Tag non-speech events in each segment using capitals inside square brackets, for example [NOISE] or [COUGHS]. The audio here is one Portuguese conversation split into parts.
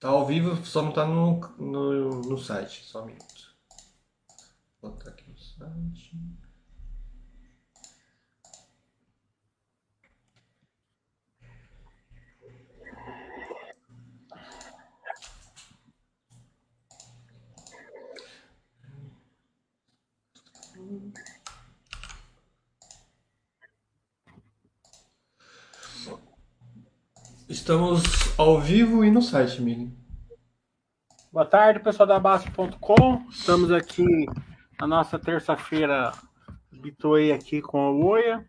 Tá ao vivo, só não tá no, no, no site. Só um minuto. Vou botar aqui no site. Estamos ao vivo e no site, Mili. Boa tarde, pessoal da Baixo.com. Estamos aqui na nossa terça-feira, Bitoei aqui com o Oia.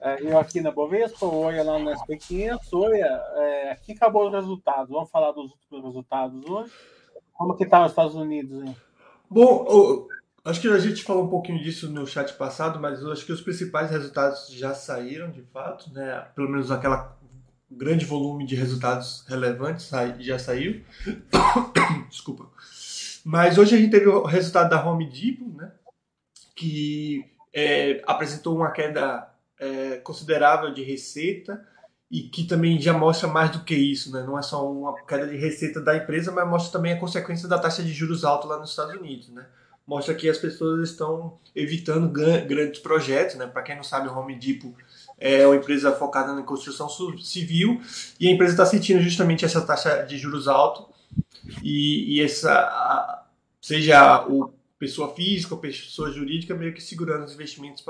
É, eu aqui na Bovespa, o Oia lá no SP500. Oia, é, aqui acabou os resultados. Vamos falar dos últimos resultados hoje. Como que tá os Estados Unidos, hein? Bom, acho que a gente falou um pouquinho disso no chat passado, mas eu acho que os principais resultados já saíram, de fato, né? Pelo menos aquela grande volume de resultados relevantes já saiu. [COUGHS] Desculpa. Mas hoje a gente teve o resultado da Home Depot, né? que é, apresentou uma queda é, considerável de receita e que também já mostra mais do que isso, né? não é só uma queda de receita da empresa, mas mostra também a consequência da taxa de juros alta lá nos Estados Unidos. Né? Mostra que as pessoas estão evitando grandes projetos. Né? Para quem não sabe, Home Depot é uma empresa focada na construção civil e a empresa está sentindo justamente essa taxa de juros alto e, e essa seja o pessoa física ou pessoa jurídica meio que segurando os investimentos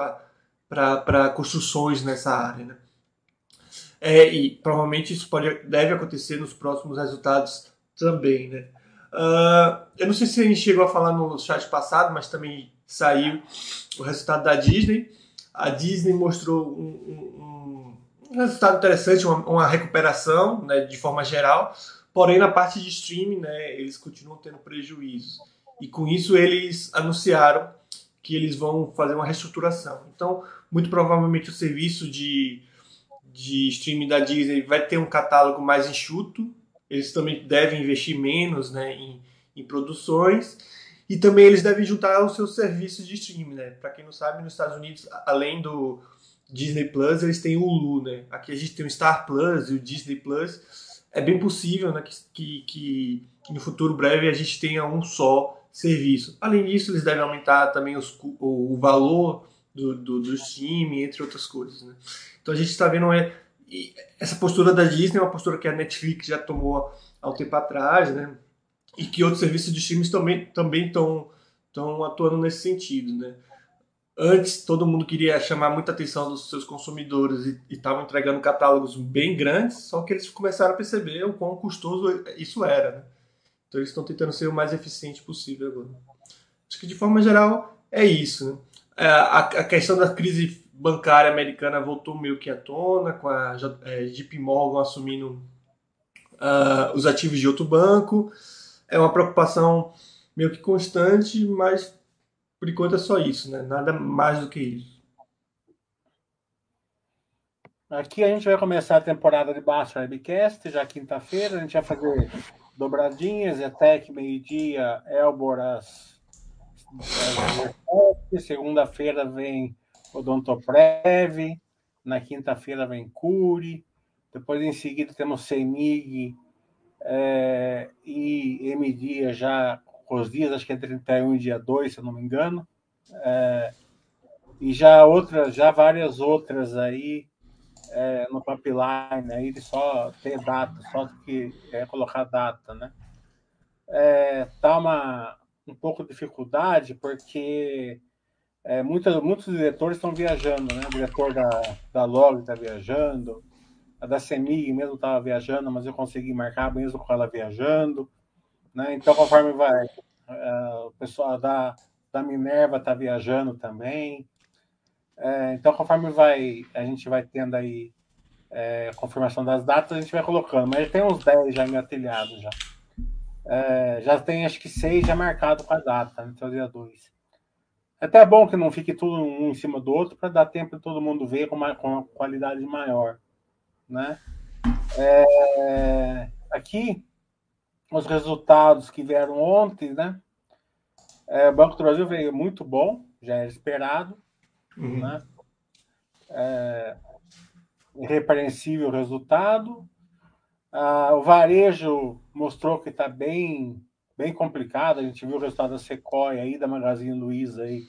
para construções nessa área, né? É, e provavelmente isso pode, deve acontecer nos próximos resultados também, né? Uh, eu não sei se a gente chegou a falar no chat passado, mas também saiu o resultado da Disney a Disney mostrou um, um, um resultado interessante, uma, uma recuperação né, de forma geral, porém na parte de streaming né, eles continuam tendo prejuízos. E com isso eles anunciaram que eles vão fazer uma reestruturação. Então, muito provavelmente o serviço de, de streaming da Disney vai ter um catálogo mais enxuto, eles também devem investir menos né, em, em produções e também eles devem juntar os seus serviços de streaming, né? Para quem não sabe, nos Estados Unidos, além do Disney Plus, eles têm o Hulu, né? Aqui a gente tem o Star Plus e o Disney Plus. É bem possível né, que, que, que no futuro breve a gente tenha um só serviço. Além disso, eles devem aumentar também os, o, o valor do, do, do streaming, entre outras coisas. Né? Então a gente está vendo é, essa postura da Disney, é uma postura que a Netflix já tomou há um tempo atrás, né? E que outros serviços de streaming também também estão estão atuando nesse sentido, né? Antes todo mundo queria chamar muita atenção dos seus consumidores e estavam entregando catálogos bem grandes, só que eles começaram a perceber o quão custoso isso era, né? Então eles estão tentando ser o mais eficiente possível agora. Acho que de forma geral é isso. Né? É, a, questão da crise bancária americana voltou meio que à tona, com a é, JP Morgan assumindo uh, os ativos de outro banco é uma preocupação meio que constante, mas por enquanto é só isso, né? Nada mais do que isso. Aqui a gente vai começar a temporada de Baixo Webcast, já quinta-feira. A gente vai fazer dobradinhas, ETEC, meio-dia, Elboras, segunda-feira vem Odontoprev, na quinta-feira vem Curi, depois em seguida temos CEMIG, é, e M já os dias, acho que é 31 e dia 2, se eu não me engano. É, e já outras, já várias outras aí é, no pipeline, aí de só ter data, só que é colocar data, né? É, tá uma um pouco de dificuldade porque é, muitos, muitos diretores estão viajando, né? O diretor da, da Log está viajando, a da CEMIG mesmo estava viajando, mas eu consegui marcar mesmo com ela viajando. Né? Então, conforme vai, uh, o pessoal da, da Minerva está viajando também. É, então, conforme vai, a gente vai tendo aí é, confirmação das datas, a gente vai colocando. Mas tem uns 10 já engatilhados já. É, já tem acho que 6 já marcado com a data, então dia 2. É até bom que não fique tudo um em cima do outro para dar tempo de todo mundo ver com uma, com uma qualidade maior né? É, aqui, os resultados que vieram ontem, né? É, o Banco do Brasil veio muito bom, já era esperado, uhum. né? É, irrepreensível resultado. Ah, o varejo mostrou que está bem, bem complicado. A gente viu o resultado da Sequoia aí, da Magazine Luiza aí,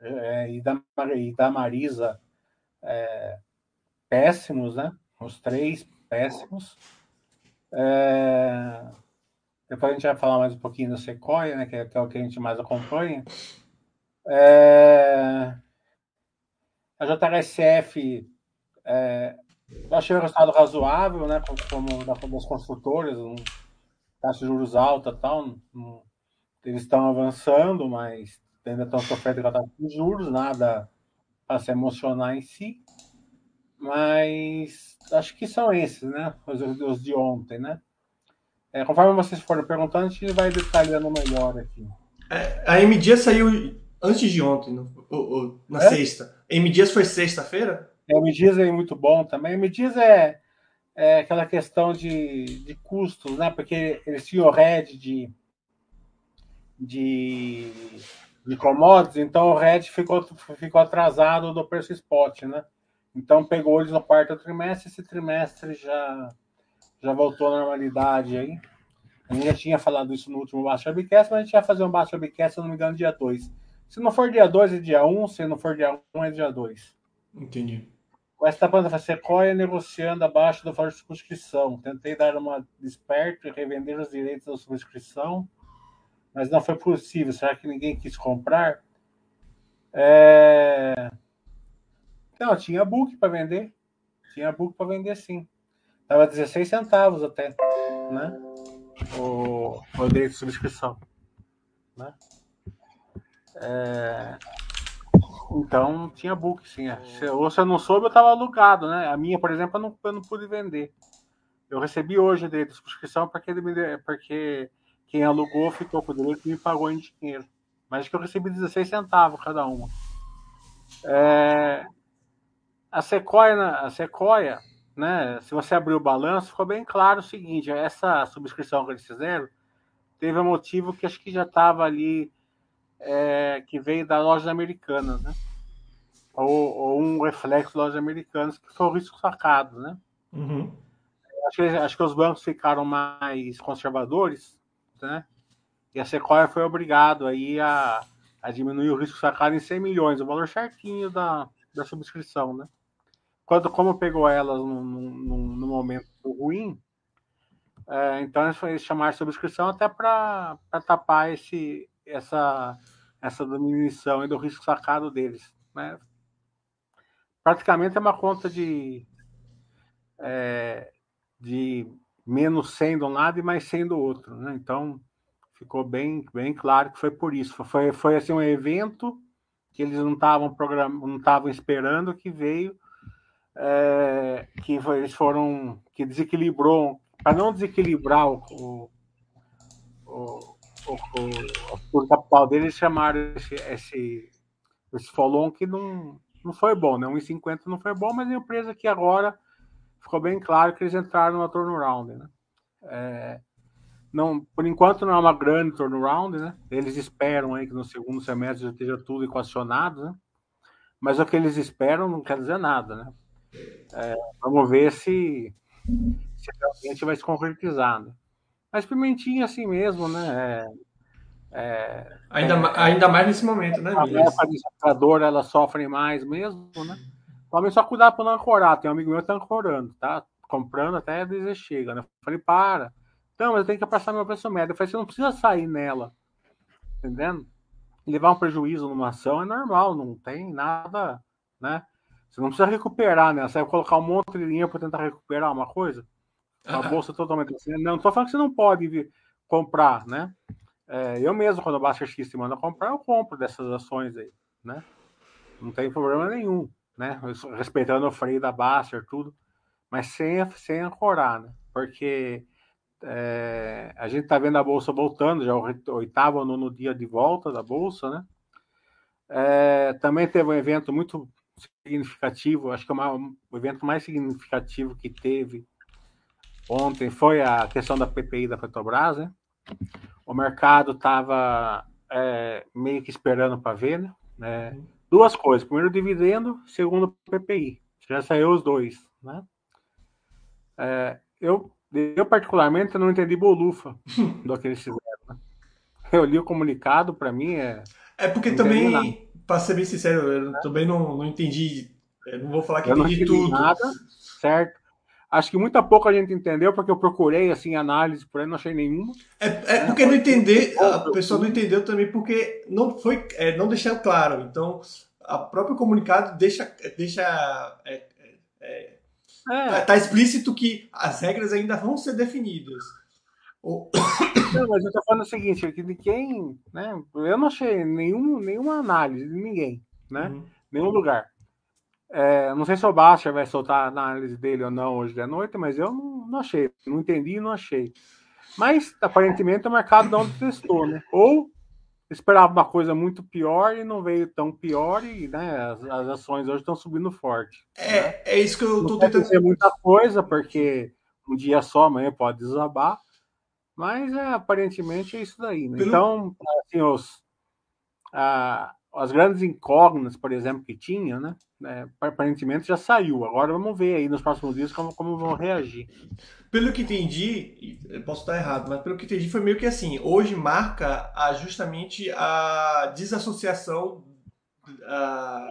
é, e, da, e da Marisa é, péssimos, né? Os três péssimos. É, depois a gente vai falar mais um pouquinho da Sequoia, né? Que é, o que a gente mais acompanha. É, a JHSF é, eu achei o resultado razoável, né? Como da, das construtoras, um, taxa de juros alta e tal. Um, eles estão avançando, mas ainda estão sofrendo com juros, nada a se emocionar em si. Mas acho que são esses, né? Os, os de ontem, né? É, conforme vocês forem perguntando, a gente vai detalhando melhor aqui. É, a M Dias saiu antes de ontem, no, na é? sexta. M Dias foi sexta-feira? O Medias é muito bom também. O Medias é, é aquela questão de, de custos, né? Porque eles tinham o RED de, de, de commodities, então o RED ficou, ficou atrasado do preço spot, né? Então pegou eles no quarto trimestre, esse trimestre já, já voltou à normalidade aí. A gente já tinha falado isso no último Baixa Webcast, mas a gente vai fazer um Baixa Webcast, se não me engano, dia 2. Se não for dia 2, é dia 1, um, se não for dia 1, um, é dia 2. Entendi. Com esta banda Sequoia negociando abaixo do valor de subscrição. Tentei dar uma desperto e revender os direitos da subscrição, mas não foi possível. Será que ninguém quis comprar? É... Não, tinha book para vender. Tinha book para vender sim. Tava 16 centavos até, né? O, o direito de subscrição. Né? É... Então tinha book, sim. Ou se eu não soube, eu estava alugado, né? A minha, por exemplo, eu não, eu não pude vender. Eu recebi hoje de subscrição porque, porque quem alugou ficou com o direito e me pagou em dinheiro. Mas que eu recebi 16 centavos cada uma. É, a Sequoia, a Sequoia, né? Se você abrir o balanço, ficou bem claro o seguinte: essa subscrição que eles fizeram teve um motivo que acho que já estava ali é, que veio da loja americana, né? Ou, ou, um reflexo das lojas americanas, que foi o risco sacado, né? Uhum. Acho, que, acho que os bancos ficaram mais conservadores, né? E a Sequoia foi obrigado aí a, a diminuir o risco sacado em 100 milhões, o valor certinho da, da subscrição, né? Quando, como pegou elas no, no, momento ruim, é, então eles chamaram de subscrição até para tapar esse, essa, essa diminuição do risco sacado deles. Né? Praticamente é uma conta de, é, de menos 100 de um lado e mais 100 do outro. Né? Então, ficou bem, bem claro que foi por isso. Foi, foi assim, um evento que eles não estavam não estavam esperando que veio, é, que eles foram, que desequilibrou, para não desequilibrar o, o o, o, capital deles chamaram esse, esse, esse follow que não, não foi bom, né? 1,50 não foi bom, mas a empresa que agora ficou bem claro que eles entraram na turnaround, né? É, não, por enquanto não é uma grande turnaround, né? Eles esperam aí que no segundo semestre já esteja tudo equacionado, né? Mas o que eles esperam não quer dizer nada, né? É, vamos ver se, se realmente vai se concretizar, né? Mas pimentinha assim mesmo, né? É, é, ainda, é, ainda mais nesse momento, né, A administradora, ela sofre mais mesmo, né? Tome só cuidado para não ancorar. Tem um amigo meu que tá ancorando, tá? Comprando até dizer chega, né? Eu falei, para. Então, mas eu tenho que passar meu preço médio. Eu falei, você não precisa sair nela. Entendendo? Levar um prejuízo numa ação é normal, não tem nada, né? Você não precisa recuperar, né? Você vai colocar um monte de dinheiro para tentar recuperar uma coisa. A bolsa totalmente assim. Não, não tô falando que você não pode vir comprar, né? É, eu mesmo, quando o Baster X te manda comprar, eu compro dessas ações aí, né? Não tem problema nenhum, né? Respeitando o freio da Baster, tudo, mas sem, sem ancorar, né? Porque é, a gente tá vendo a bolsa voltando, já o oitavo ou nono dia de volta da bolsa, né? É, também teve um evento muito significativo, acho que é o evento mais significativo que teve ontem foi a questão da PPI da Petrobras, né? O mercado estava é, meio que esperando para ver, né? É, duas coisas. Primeiro, dividendo. Segundo, PPI. Já saiu os dois, né? É, eu Eu, particularmente, não entendi bolufa do que eles fizeram. Né? Eu li o comunicado, para mim é. É porque também, para ser bem sincero, eu é. também não, não entendi. Eu não vou falar que eu entendi, entendi tudo. Nada, certo? Acho que muito pouco a gente entendeu, porque eu procurei assim análise por aí, não achei nenhuma. É, é porque não entender, a pessoa não entendeu também porque não foi, é, não deixou claro. Então, a próprio comunicado deixa, deixa é, é, é. Tá, tá, explícito que as regras ainda vão ser definidas. [COUGHS] Não, mas eu tô falando o seguinte, que de quem, né? Eu não achei nenhum, nenhuma análise de ninguém, né? Uhum. Nenhum lugar. É, não sei se o Bastia vai soltar a análise dele ou não hoje de noite, mas eu não, não achei, não entendi e não achei. Mas aparentemente o mercado não testou, né? Ou esperava uma coisa muito pior e não veio tão pior e né, as, as ações hoje estão subindo forte. É, né? é isso que eu estou tentando dizer muita coisa porque um dia só amanhã pode desabar, mas é, aparentemente é isso daí. Né? Pelo... Então, assim, os, a, as grandes incógnitas, por exemplo, que tinha, né? É, aparentemente já saiu. Agora vamos ver aí nos próximos dias como, como vão reagir. Pelo que entendi, posso estar errado, mas pelo que entendi foi meio que assim, hoje marca a, justamente a desassociação a,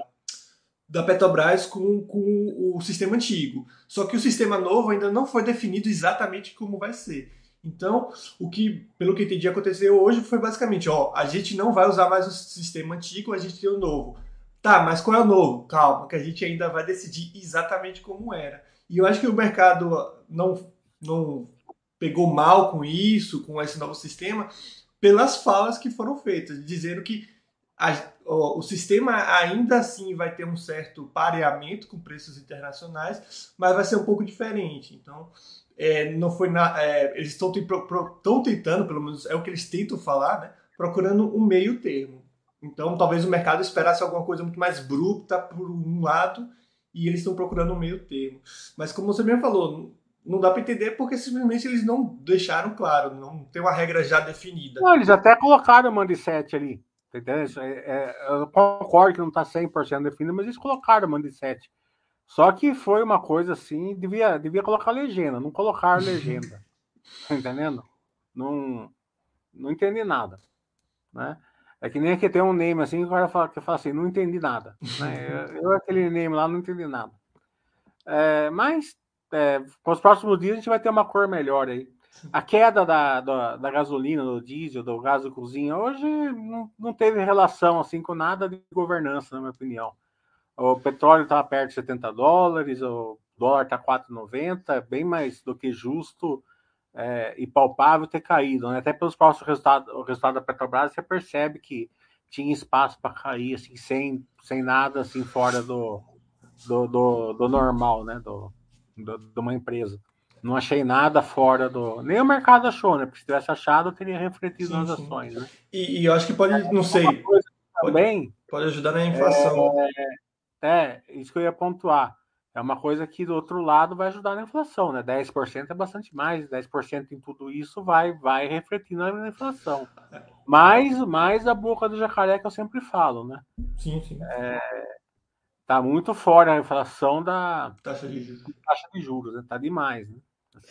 da Petrobras com, com o sistema antigo. Só que o sistema novo ainda não foi definido exatamente como vai ser. Então, o que, pelo que entendi, aconteceu hoje foi basicamente, ó, a gente não vai usar mais o sistema antigo, a gente tem o novo. Tá, mas qual é o novo? Calma, que a gente ainda vai decidir exatamente como era. E eu acho que o mercado não, não pegou mal com isso, com esse novo sistema, pelas falas que foram feitas, dizendo que a, o, o, sistema ainda assim vai ter um certo pareamento com preços internacionais, mas vai ser um pouco diferente. Então, é, não foi na, é, eles estão tentando, pelo menos é o que eles tentam falar, né, procurando um meio termo. Então, talvez o mercado esperasse alguma coisa muito mais bruta por um lado e eles estão procurando um meio termo. Mas como você mesmo falou, não dá para entender porque simplesmente eles não deixaram claro, não tem uma regra já definida. Não, eles até colocaram o Mandicete ali. Entendeu? É, é, eu concordo que não está 100% definido, mas eles colocaram o Mandicete. Só que foi uma coisa assim, devia, devia colocar legenda, não colocar legenda. tá entendendo? Não, não entendi nada. Né? É que nem aqui tem um name assim, que o cara fala, que fala assim, não entendi nada. Né? Eu, eu, aquele name lá, não entendi nada. É, mas é, com os próximos dias a gente vai ter uma cor melhor aí. A queda da, da, da, gasolina, do diesel, do gás de cozinha, hoje não, não teve relação assim com nada de governança, na minha opinião. O petróleo está perto de 70 dólares, o dólar está 4,90, bem mais do que justo é, e palpável ter caído. Né? Até pelos próximos resultados, o resultado da Petrobras, você percebe que tinha espaço para cair, assim, sem, sem nada assim fora do, do, do, do normal, né? Do, do, de uma empresa. Não achei nada fora do. Nem o mercado achou, né? Porque se tivesse achado, teria refletido sim, nas sim. ações. Né? E, e, eu acho que pode, não sei. Também, pode, pode ajudar na inflação. É, é, isso que eu ia pontuar. É uma coisa que do outro lado vai ajudar na inflação, né? 10% é bastante mais, 10% em tudo isso vai vai refletir na inflação. Mais, mais a boca do jacaré que eu sempre falo, né? Sim, sim. É, tá muito fora a inflação da taxa de juros. Taxa de juros, né? Tá demais, né?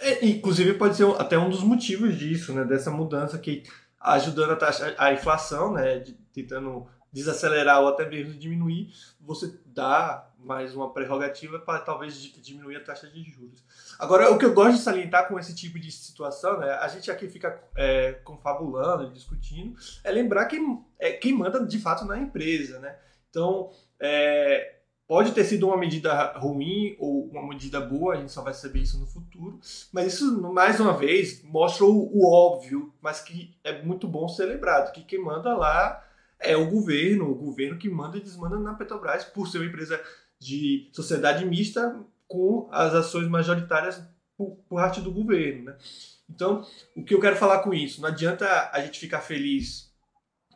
É, inclusive pode ser até um dos motivos disso, né? Dessa mudança que ajudando a taxa, a inflação, né? De, tentando desacelerar ou até mesmo diminuir, você dá mais uma prerrogativa para talvez diminuir a taxa de juros. Agora, o que eu gosto de salientar com esse tipo de situação, né, a gente aqui fica é, confabulando, discutindo, é lembrar que é, quem manda de fato na empresa. Né? Então, é, pode ter sido uma medida ruim ou uma medida boa, a gente só vai saber isso no futuro, mas isso, mais uma vez, mostra o, o óbvio, mas que é muito bom ser lembrado, que quem manda lá é o governo, o governo que manda e desmanda na Petrobras por ser uma empresa de sociedade mista com as ações majoritárias por, por parte do governo. Né? Então, o que eu quero falar com isso? Não adianta a gente ficar feliz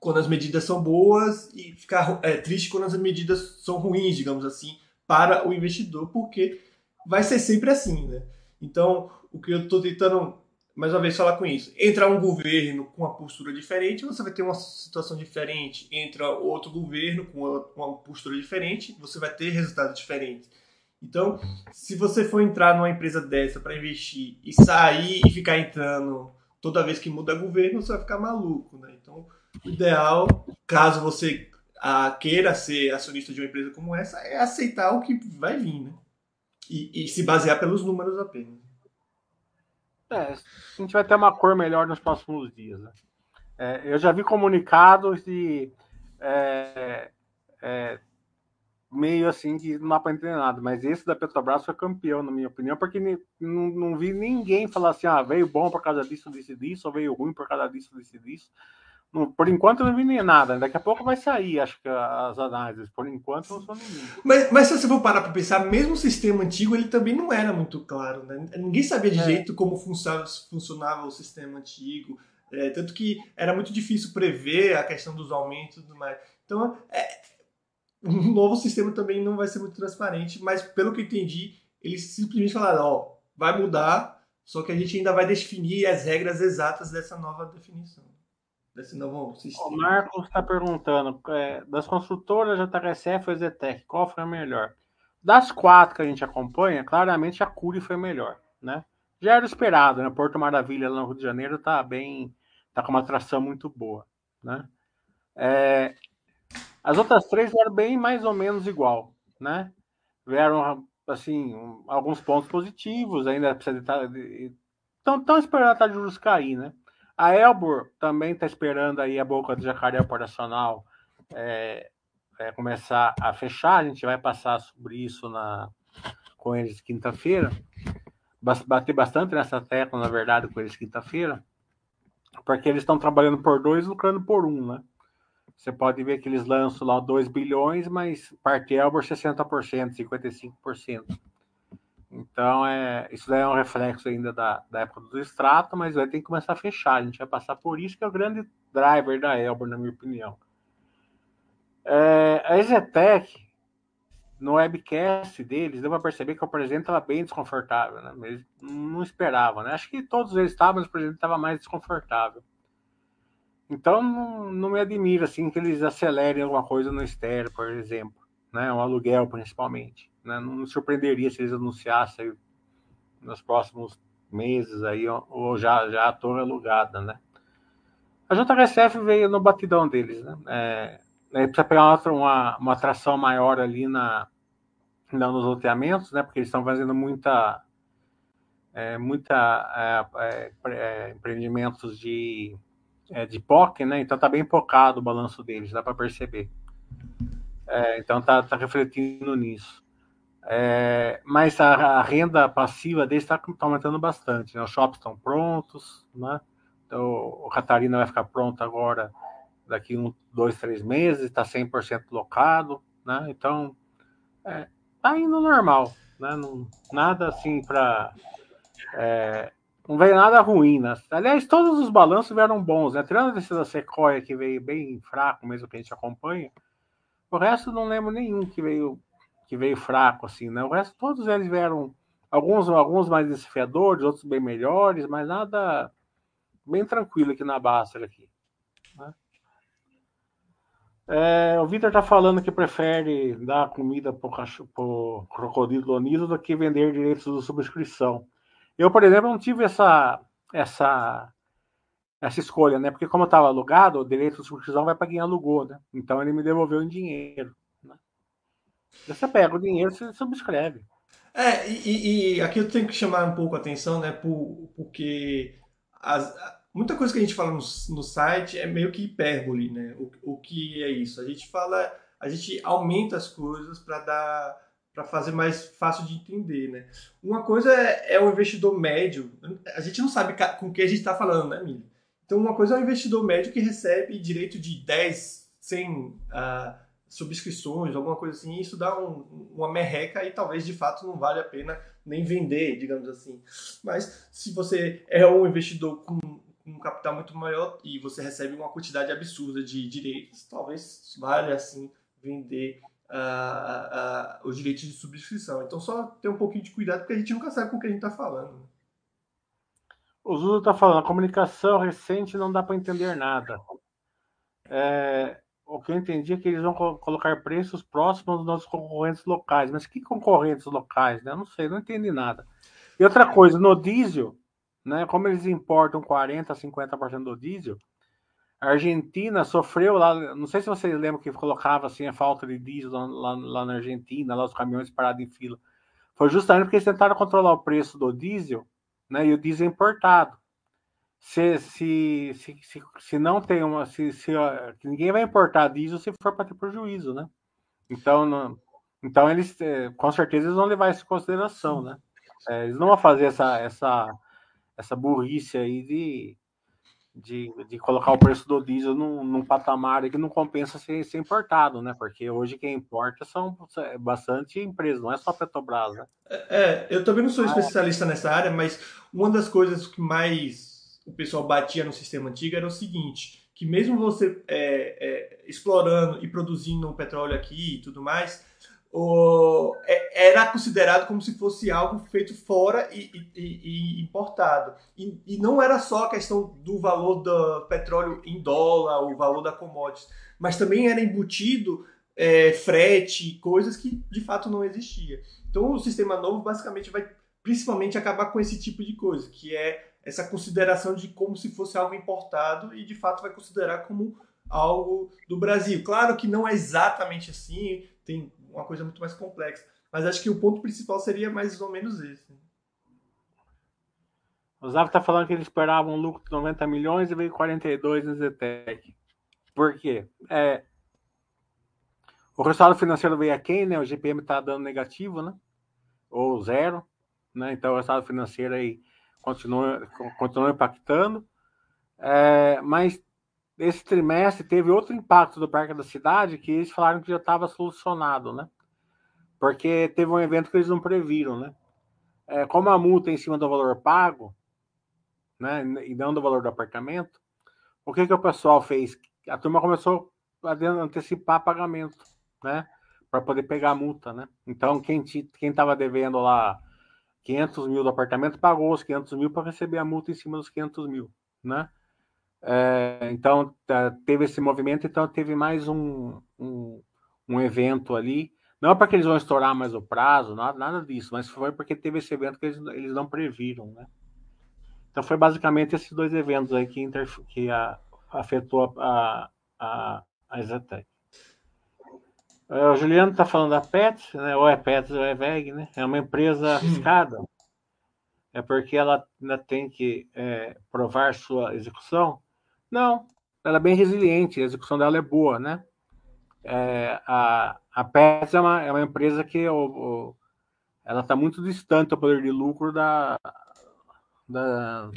quando as medidas são boas e ficar é, triste quando as medidas são ruins, digamos assim, para o investidor, porque vai ser sempre assim. Né? Então, o que eu estou tentando mais uma vez falar com isso. Entra um governo com uma postura diferente, você vai ter uma situação diferente. Entra outro governo com uma postura diferente, você vai ter resultados diferentes. Então, se você for entrar numa empresa dessa para investir e sair e ficar entrando toda vez que muda governo, você vai ficar maluco, né? Então, o ideal, caso você ah, queira ser acionista de uma empresa como essa, é aceitar o que vai vir, né? E, e se basear pelos números apenas. É, a gente vai ter uma cor melhor nos próximos dias. Né? É, eu já vi comunicados de é, é, meio assim que não dá para entender nada, mas esse da Petrobras foi campeão, na minha opinião, porque não, não vi ninguém falar assim, ah, veio bom por causa disso, disso, disso, ou veio ruim por causa disso, disso, disso. Por enquanto não vi nem nada. Daqui a pouco vai sair, acho que as análises. Por enquanto não sou nenhum. Mas, mas se você for parar para pensar, mesmo o sistema antigo ele também não era muito claro, né? Ninguém sabia de é. jeito como funcionava, funcionava o sistema antigo. É, tanto que era muito difícil prever a questão dos aumentos e tudo mais. Então, é, [LAUGHS] um novo sistema também não vai ser muito transparente, mas pelo que eu entendi, eles simplesmente falaram, ó, vai mudar, só que a gente ainda vai definir as regras exatas dessa nova definição desse novo sistema. O Marcos está perguntando, é, das construtoras JHSF ou Zetec, qual foi a melhor? Das quatro que a gente acompanha, claramente a Cury foi melhor, né? Já era esperado, né? Porto Maravilha, lá no Rio de Janeiro, está bem, está com uma atração muito boa, né? É, as outras três eram bem mais ou menos igual, né? Vieram, assim, alguns pontos positivos, ainda precisa de... Estão esperando a taxa de juros cair, né? A Elbor também está esperando aí a boca do jacaré operacional é, é, começar a fechar. A gente vai passar sobre isso na, com eles quinta-feira. Bater bastante nessa tecla, na verdade, com eles quinta-feira, porque eles estão trabalhando por dois, lucrando por um, né? Você pode ver que eles lançam lá 2 bilhões, mas parte Elbor 60%, 55%. Então, é, isso daí é um reflexo ainda da, da época do extrato, mas vai ter que começar a fechar. A gente vai passar por isso, que é o grande driver da Elbor, na minha opinião. É, a Ezetec, no webcast deles, deu para perceber que o presidente estava bem desconfortável, né? Eles não esperavam, né? Acho que todos eles estavam, mas o presidente estava mais desconfortável. Então, não, não, me admira, assim, que eles acelerem alguma coisa no estéreo, por exemplo, né? Um aluguel, principalmente. Né? Não me surpreenderia se eles anunciassem nos próximos meses aí, ou já, já a torre alugada, né? A JHSF veio no batidão deles, né? É, precisa pegar uma, uma, atração maior ali na, na, nos loteamentos, né? Porque eles estão fazendo muita, é, muita é, é, é empreendimentos de, é, de POC, né? Então tá bem pocado o balanço deles, dá para perceber. É, então tá, tá refletindo nisso. É, mas a, a, renda passiva deles está tá aumentando bastante. Né? Os shops estão prontos, né? Então, o Catarina vai ficar pronto agora daqui um, dois, três meses, está 100% locado, né? Então, é, tá indo normal, né? Não, nada assim para é, não veio nada ruim, né? Aliás, todos os balanços vieram bons, né? Tirando esse da Sequoia que veio bem fraco, mesmo que a gente acompanha, o resto não lembro nenhum que veio que veio fraco, assim, né? O resto, todos eles vieram, alguns, alguns mais desafiadores, outros bem melhores, mas nada bem tranquilo aqui na Baster aqui. Né? É, o Vitor está falando que prefere dar comida para o crocodilo lonido do que vender direitos de subscrição. Eu, por exemplo, não tive essa, essa, essa escolha, né? Porque como eu estava alugado, o direito de subscrição vai para quem alugou, né? Então ele me devolveu em dinheiro. Você pega o dinheiro e subscreve. É, e, e, aqui eu tenho que chamar um pouco a atenção, né? Por, porque as, muita coisa que a gente fala no, no site é meio que hipérbole, né? O, o que é isso? A gente fala, a gente aumenta as coisas para dar para fazer mais fácil de entender, né? Uma coisa é, é o investidor médio. A gente não sabe com que a gente está falando, né, Mili? Então, uma coisa é o investidor médio que recebe direito de 10, 100 uh, subscrições, alguma coisa assim, isso dá um, uma merreca e talvez de fato não vale a pena nem vender, digamos assim. Mas se você é um investidor com um capital muito maior e você recebe uma quantidade absurda de direitos, talvez valha assim vender uh, uh, os direitos de subscrição. Então só ter um pouquinho de cuidado porque a gente nunca sabe com o que a gente está falando. Né? O Zulo está falando, a comunicação recente não dá para entender nada. É, o que eu entendi é que eles vão colocar preços próximos dos concorrentes locais. Mas que concorrentes locais? Né? Eu não sei, não entendi nada. E outra coisa, no diesel, né, como eles importam 40%, 50% do diesel, a Argentina sofreu lá, não sei se vocês lembram que colocava assim a falta de diesel lá, lá na Argentina, lá os caminhões parados em fila. Foi justamente porque eles tentaram controlar o preço do diesel, né, e o diesel é importado se, se, se, se, se não tem uma. Se, se, ninguém vai importar diesel se for para ter prejuízo, né? Então, não, então eles é, com certeza eles vão levar isso em consideração, né? É, eles não vão fazer essa, essa, essa burrice aí de, de, de colocar o preço do diesel num, num patamar que não compensa ser, ser, importado, né? Porque hoje quem importa são é, bastante empresas, não é só Petrobras, né? É, eu também não sou especialista nessa área, mas uma das coisas que mais o pessoal batia no sistema antigo era o seguinte, que mesmo você é, é, explorando e produzindo petróleo aqui e tudo mais, o, é, era considerado como se fosse algo feito fora e, e, e importado. E, e, não era só a questão do valor do petróleo em dólar, o valor da commodities, mas também era embutido é, frete, coisas que de fato não existia. Então o sistema novo basicamente vai principalmente acabar com esse tipo de coisa, que é essa consideração de como se fosse algo importado e de fato vai considerar como algo do Brasil. Claro que não é exatamente assim, tem uma coisa muito mais complexa, mas acho que o ponto principal seria mais ou menos esse. O Zav está falando que ele esperava um lucro de 90 milhões e veio 42 no Zetec. Por quê? É, o resultado financeiro veio aquém, né? O GPM está dando negativo, né? Ou zero, né? Então o resultado financeiro aí continua, continua impactando. É, mas esse trimestre teve outro impacto do Parque da Cidade que eles falaram que já estava solucionado, né? Porque teve um evento que eles não previram, né? É, como a multa é em cima do valor pago, né, e não do valor do apartamento, o que que o pessoal fez? A turma começou a antecipar pagamento, né? Para poder pegar a multa, né? Então, quem estava devendo lá 500 mil do apartamento, pagou os 500 mil para receber a multa em cima dos 500 mil, né? É, então, tá, teve esse movimento, então teve mais um, um, um evento ali. Não é para que eles vão estourar mais o prazo, nada, nada disso, mas foi porque teve esse evento que eles, eles não previram, né? Então, foi basicamente esses dois eventos aí que, inter, que a, afetou a, a, a Exatec. É, o Juliano está falando da Pets, né? ou é Pets ou é VEG, né? É uma empresa arriscada. É porque ela ainda tem que é, provar sua execução? Não, ela é bem resiliente, a execução dela é boa, né? É, a, a Pets é uma, é uma empresa que o, o, ela está muito distante do poder de lucro da, da,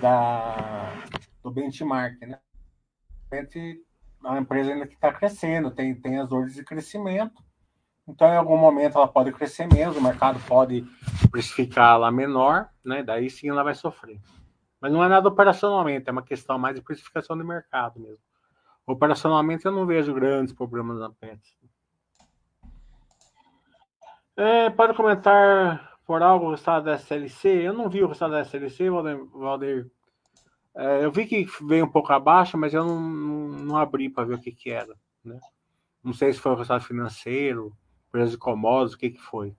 da do benchmark, né? Uma empresa ainda que está crescendo, tem, tem as dores de crescimento. Então, em algum momento, ela pode crescer menos, o mercado pode precificar ela menor, né? Daí sim ela vai sofrer. Mas não é nada operacionalmente, é uma questão mais de precificação de mercado mesmo. Operacionalmente, eu não vejo grandes problemas na Pets. É, pode comentar por algo o resultado da SLC? Eu não vi o resultado da SLC, Valdir é, eu vi que veio um pouco abaixo, mas eu não, não, não abri para ver o que, que era. Né? Não sei se foi o resultado financeiro, preço de commodities, o que, que foi.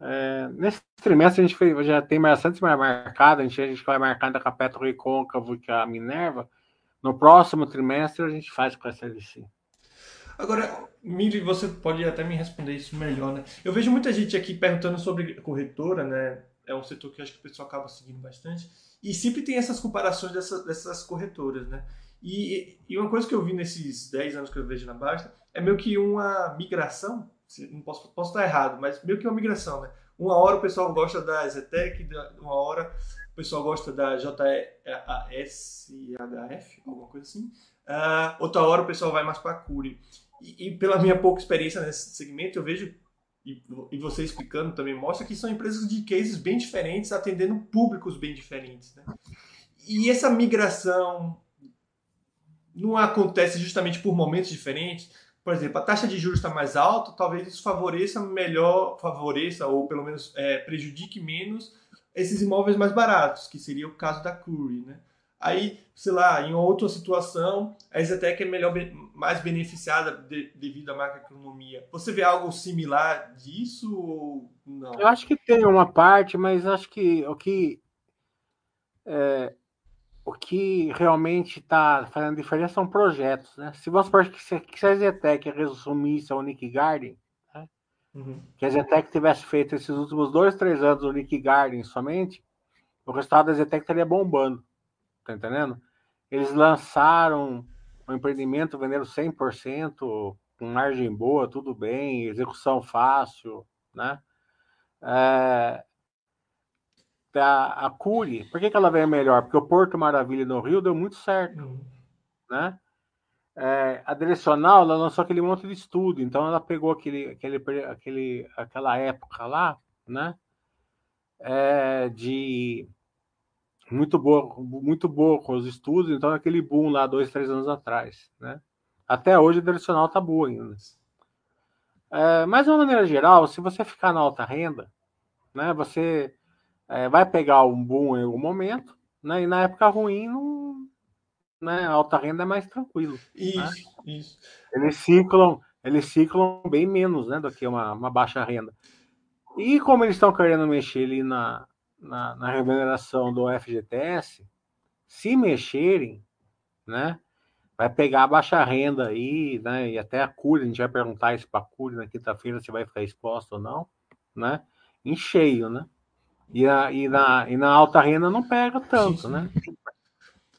É, nesse trimestre a gente fez, já tem bastante mais a gente, a gente vai marcando com a Petro e Côncavo e com a Minerva. No próximo trimestre a gente faz com a SLC. Agora, Mili, você pode até me responder isso melhor, né? Eu vejo muita gente aqui perguntando sobre corretora, né? É um setor que acho que o pessoal acaba seguindo bastante. E sempre tem essas comparações dessas, dessas corretoras, né? E, e, uma coisa que eu vi nesses 10 anos que eu vejo na Basta é meio que uma migração, não posso, posso estar errado, mas meio que uma migração, né? Uma hora o pessoal gosta da Zetec, uma hora o pessoal gosta da JSHF, alguma coisa assim. Uh, outra hora o pessoal vai mais para a Curi. E, e, pela minha pouca experiência nesse segmento, eu vejo e, e você explicando também mostra que são empresas de cases bem diferentes, atendendo públicos bem diferentes. Né? E essa migração não acontece justamente por momentos diferentes. Por exemplo, a taxa de juros está mais alta, talvez isso favoreça melhor, favoreça ou pelo menos é, prejudique menos esses imóveis mais baratos, que seria o caso da Curry. Né? Aí, sei lá, em outra situação, a Zetec é melhor, mais beneficiada de, devido à macroeconomia. Você vê algo similar disso ou não? Eu acho que tem uma parte, mas acho que o que é, o que realmente está fazendo diferença são projetos, né? Se vamos supor que se, que a Zetec resumisse ao Nick Garden, né? uhum. que a Zetec tivesse feito esses últimos dois, três anos o Nick Garden somente, o resultado da Zetec estaria bombando, tá entendendo? Eles lançaram o um empreendimento, venderam 100%, com margem boa, tudo bem, execução fácil, né? É, a, a Curi, por que, que ela veio melhor? Porque o Porto Maravilha no Rio deu muito certo, uhum. né? É, a direcional, ela lançou aquele monte de estudo, então ela pegou aquele, aquele, aquele, aquela época lá, né? É, de muito boa, muito boa com os estudos, então aquele boom lá dois, três anos atrás, né? Até hoje a direcional tá boa ainda. É, mas de uma maneira geral, se você ficar na alta renda, né? Você é, vai pegar um boom em algum momento, né? E na época ruim, não, né? A alta renda é mais tranquilo. Isso, né? isso. Eles ciclam, eles ciclam bem menos, né? Do que uma, uma baixa renda. E como eles estão querendo mexer ali na, na, na remuneração do FGTS, se mexerem, né? Vai pegar a baixa renda aí, né? E até a CURI, a gente vai perguntar isso para a CURI na quinta-feira se vai ficar exposto ou não, né? Em cheio, né? E, a, e, na, e na alta renda não pega tanto, né?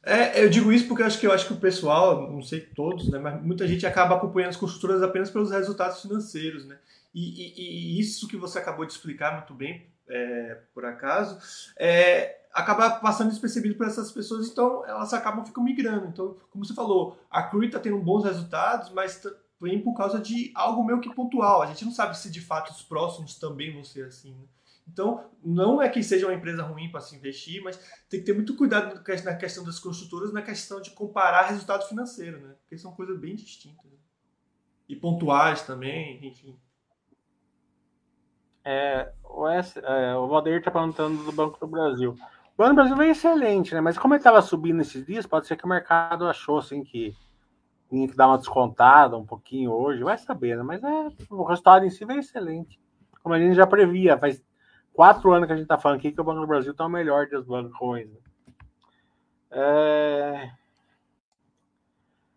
É, eu digo isso porque eu acho que eu acho que o pessoal, não sei todos, né, mas muita gente acaba acompanhando as construtoras apenas pelos resultados financeiros, né? E, e, e isso que você acabou de explicar muito bem, é, por acaso, é, acaba passando despercebido por essas pessoas, então elas acabam ficando migrando. Então, como você falou, a Crui está tendo bons resultados, mas vem por causa de algo meio que pontual. A gente não sabe se de fato os próximos também vão ser assim. Né? Então, não é que seja uma empresa ruim para se investir, mas tem que ter muito cuidado na questão das construtoras, na questão de comparar resultado financeiro, né? Porque são coisas bem distintas. Né? E pontuais também, enfim. É, o, S, é, o Valdeir está perguntando do Banco do Brasil. O Banco do Brasil vem excelente, né? Mas como ele estava subindo esses dias, pode ser que o mercado achou assim que tinha que dar uma descontada um pouquinho hoje, vai saber, né? Mas é, o resultado em si vem excelente. Como a gente já previa, faz quatro anos que a gente está falando aqui que o Banco do Brasil está o melhor dos bancos. Né? É...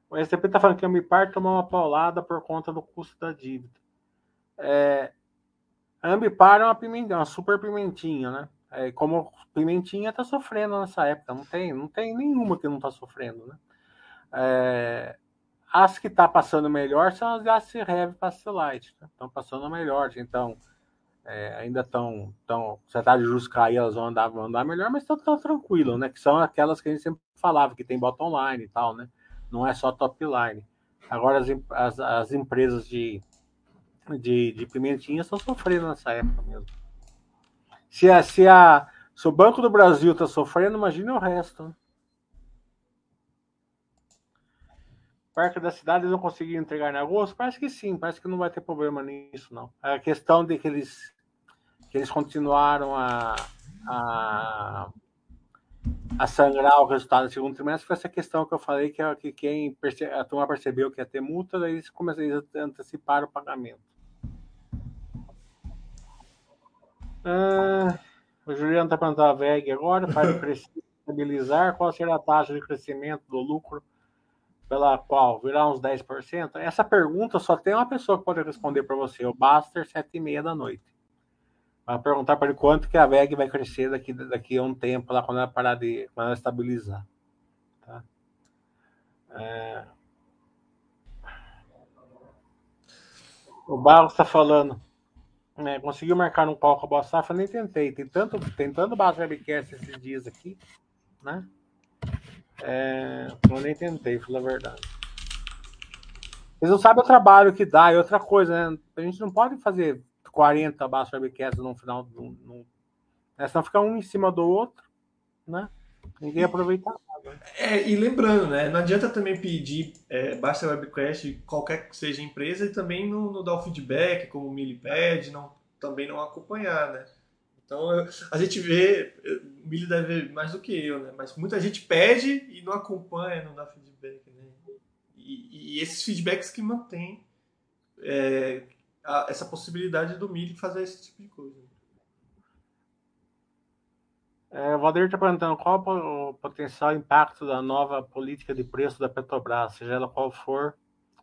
O STP está falando que a Ambipar tomou uma paulada por conta do custo da dívida. É... Ambipar é uma pimentinha, uma super pimentinha, né? É, como pimentinha está sofrendo nessa época, não tem, não tem nenhuma que não está sofrendo, né? É... As que está passando melhor são as da Rev Pastelite, estão né? passando melhor, então é, ainda estão. Tão, se taxa de juros cair, elas vão andar, vão andar melhor, mas estão tão tranquilo, né? Que são aquelas que a gente sempre falava, que tem bottom line e tal, né? Não é só top line. Agora as, as, as empresas de, de, de pimentinha estão sofrendo nessa época mesmo. Se, a, se, a, se o Banco do Brasil está sofrendo, imagine o resto. Né? Parque da cidade eles vão conseguir entregar em agosto? Parece que sim, parece que não vai ter problema nisso, não. A questão de que eles que eles continuaram a, a, a sangrar o resultado do segundo trimestre foi essa questão que eu falei que, que quem perce, a turma percebeu que ia ter multa, daí eles começaram a antecipar o pagamento. Ah, o Juliano está perguntando a VEG agora, para estabilizar, qual será a taxa de crescimento do lucro pela qual virá uns 10%? Essa pergunta só tem uma pessoa que pode responder para você, o Baster, sete e meia da noite. Vai perguntar para ele quanto que a VEG vai crescer daqui, daqui a um tempo, lá quando ela parar de quando ela estabilizar. Tá? É... O Barros está falando. É, conseguiu marcar um palco a Boa Safra? Nem tentei. Tem tanto, tem tanto base webcast esses dias aqui, né? É, eu nem tentei, falar a verdade. Eles não sabem o trabalho que dá e outra coisa, né? A gente não pode fazer 40 baixos webcasts no final. do né? Senão fica um em cima do outro, né? Ninguém aproveita nada. É, e lembrando, né? Não adianta também pedir é, basta webcast qualquer que seja empresa e também não, não dar o feedback, como o Millipad, não, também não acompanhar, né? Então a gente vê o Milho deve ver mais do que eu, né? Mas muita gente pede e não acompanha, não dá feedback, né? E, e esses feedbacks que mantêm é, essa possibilidade do Milho fazer esse tipo de coisa. É, o Valdir está perguntando qual o potencial impacto da nova política de preço da Petrobras, seja ela qual for,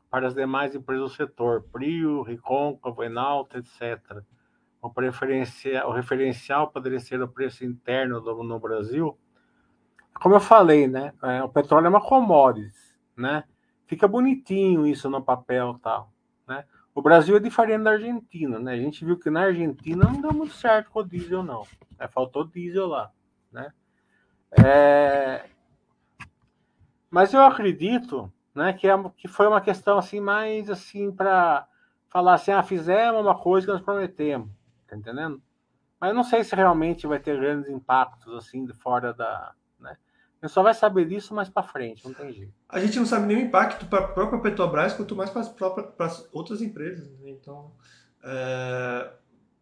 para as demais empresas do setor, Prio, Recôncavo, Enalta, etc. O, o referencial poderia ser o preço interno do, no Brasil. Como eu falei, né, é, o petróleo é uma commodity, né? Fica bonitinho isso no papel tal, né? O Brasil é diferente da Argentina, né? A gente viu que na Argentina não deu muito certo com o diesel, não. É, faltou diesel lá, né? É... Mas eu acredito, né, que, é, que foi uma questão assim mais assim para falar assim, ah, fizemos uma coisa que nós prometemos, tá entendendo? Mas não sei se realmente vai ter grandes impactos assim de fora da, gente só vai saber disso mais para frente, não tem jeito. A gente não sabe nenhum impacto para a própria Petrobras, quanto mais para as outras empresas. Né? Então, é,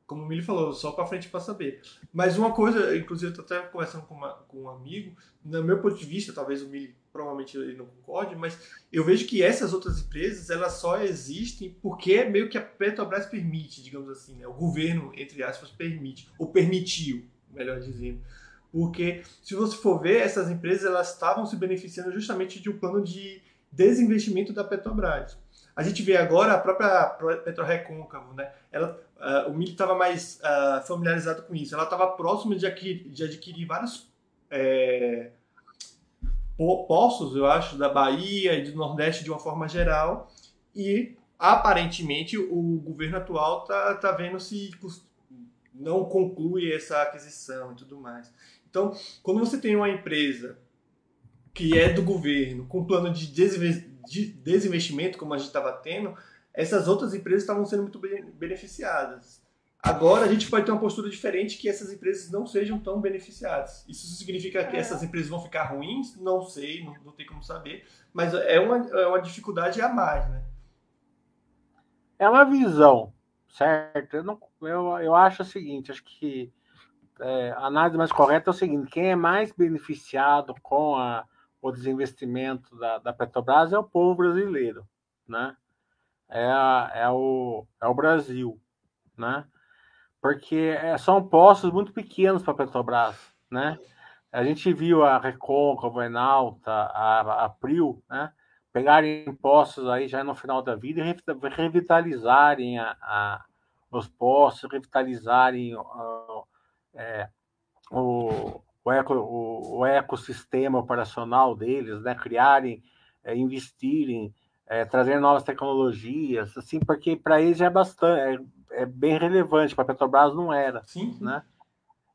como o Mili falou, só para frente para saber. Mas uma coisa, inclusive eu estou até conversando com, uma, com, um amigo, no meu ponto de vista, talvez o Mili provavelmente ele não concorde, mas eu vejo que essas outras empresas elas só existem porque meio que a Petrobras permite, digamos assim, né? o governo, entre aspas, permite, ou permitiu, melhor dizendo. Porque, se você for ver, essas empresas elas estavam se beneficiando justamente de um plano de desinvestimento da Petrobras. A gente vê agora a própria PetroRecôncavo, né? Ela, uh, o milho estava mais uh, familiarizado com isso. Ela estava próxima de adquirir, de adquirir vários é, poços, eu acho, da Bahia e do Nordeste de uma forma geral. E aparentemente o governo atual está tá vendo se não conclui essa aquisição e tudo mais. Então, quando você tem uma empresa que é do governo, com plano de desinvestimento, como a gente estava tendo, essas outras empresas estavam sendo muito beneficiadas. Agora a gente pode ter uma postura diferente que essas empresas não sejam tão beneficiadas. Isso significa que é. essas empresas vão ficar ruins? Não sei, não, não tem como saber. Mas é uma, é uma dificuldade a mais, né? É uma visão, certo? Eu, não, eu, eu acho o seguinte, acho que é, a análise mais correta é o seguinte: quem é mais beneficiado com a, o desinvestimento da, da Petrobras é o povo brasileiro, né? É, a, é, o, é o Brasil, né? Porque são postos muito pequenos para a Petrobras, né? A gente viu a Recôncavo, a Enalta, a, a Prio, né? Pegarem impostos aí já no final da vida e revitalizarem a, a os postos, revitalizarem é, o, o, eco, o, o, ecossistema operacional deles, né? criarem, é, investirem, é, trazer novas tecnologias, assim, porque para eles é bastante, é, é bem relevante, para a Petrobras não era. Sim. Né?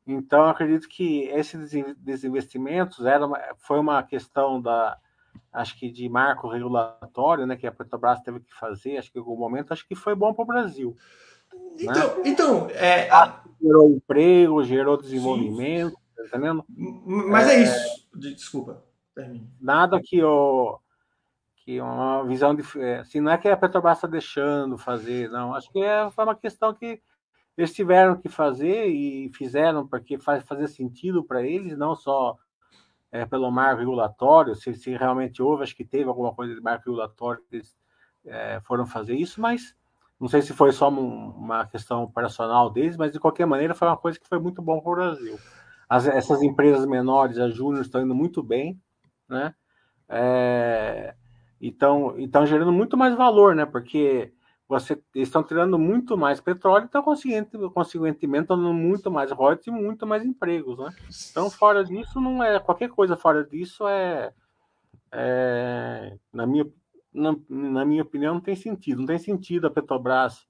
Então, eu acredito que esses desinvestimentos era uma, foi uma questão da, acho que de marco regulatório, né, que a Petrobras teve que fazer, acho que em algum momento, acho que foi bom para o Brasil. Então, né? então é, a... gerou emprego, gerou desenvolvimento, tá entendendo? Mas é, é isso. Desculpa, termine. Nada que o que uma visão de é, assim, não é que a Petrobras está deixando fazer, não. Acho que é, foi uma questão que eles tiveram que fazer e fizeram porque faz fazer sentido para eles, não só é, pelo marco regulatório, se, se, realmente houve, acho que teve alguma coisa de marco regulatório que eles é, foram fazer isso, mas não sei se foi só uma questão operacional deles, mas de qualquer maneira foi uma coisa que foi muito bom para o Brasil. As, essas empresas menores, as júnior, estão indo muito bem, né? É, então, estão gerando muito mais valor, né? Porque você estão tirando muito mais petróleo, então consequentemente estão dando muito mais royalties e muito mais empregos, né? Então, fora disso, não é qualquer coisa fora disso é, é na minha na, na, minha opinião, não tem sentido. Não tem sentido a Petrobras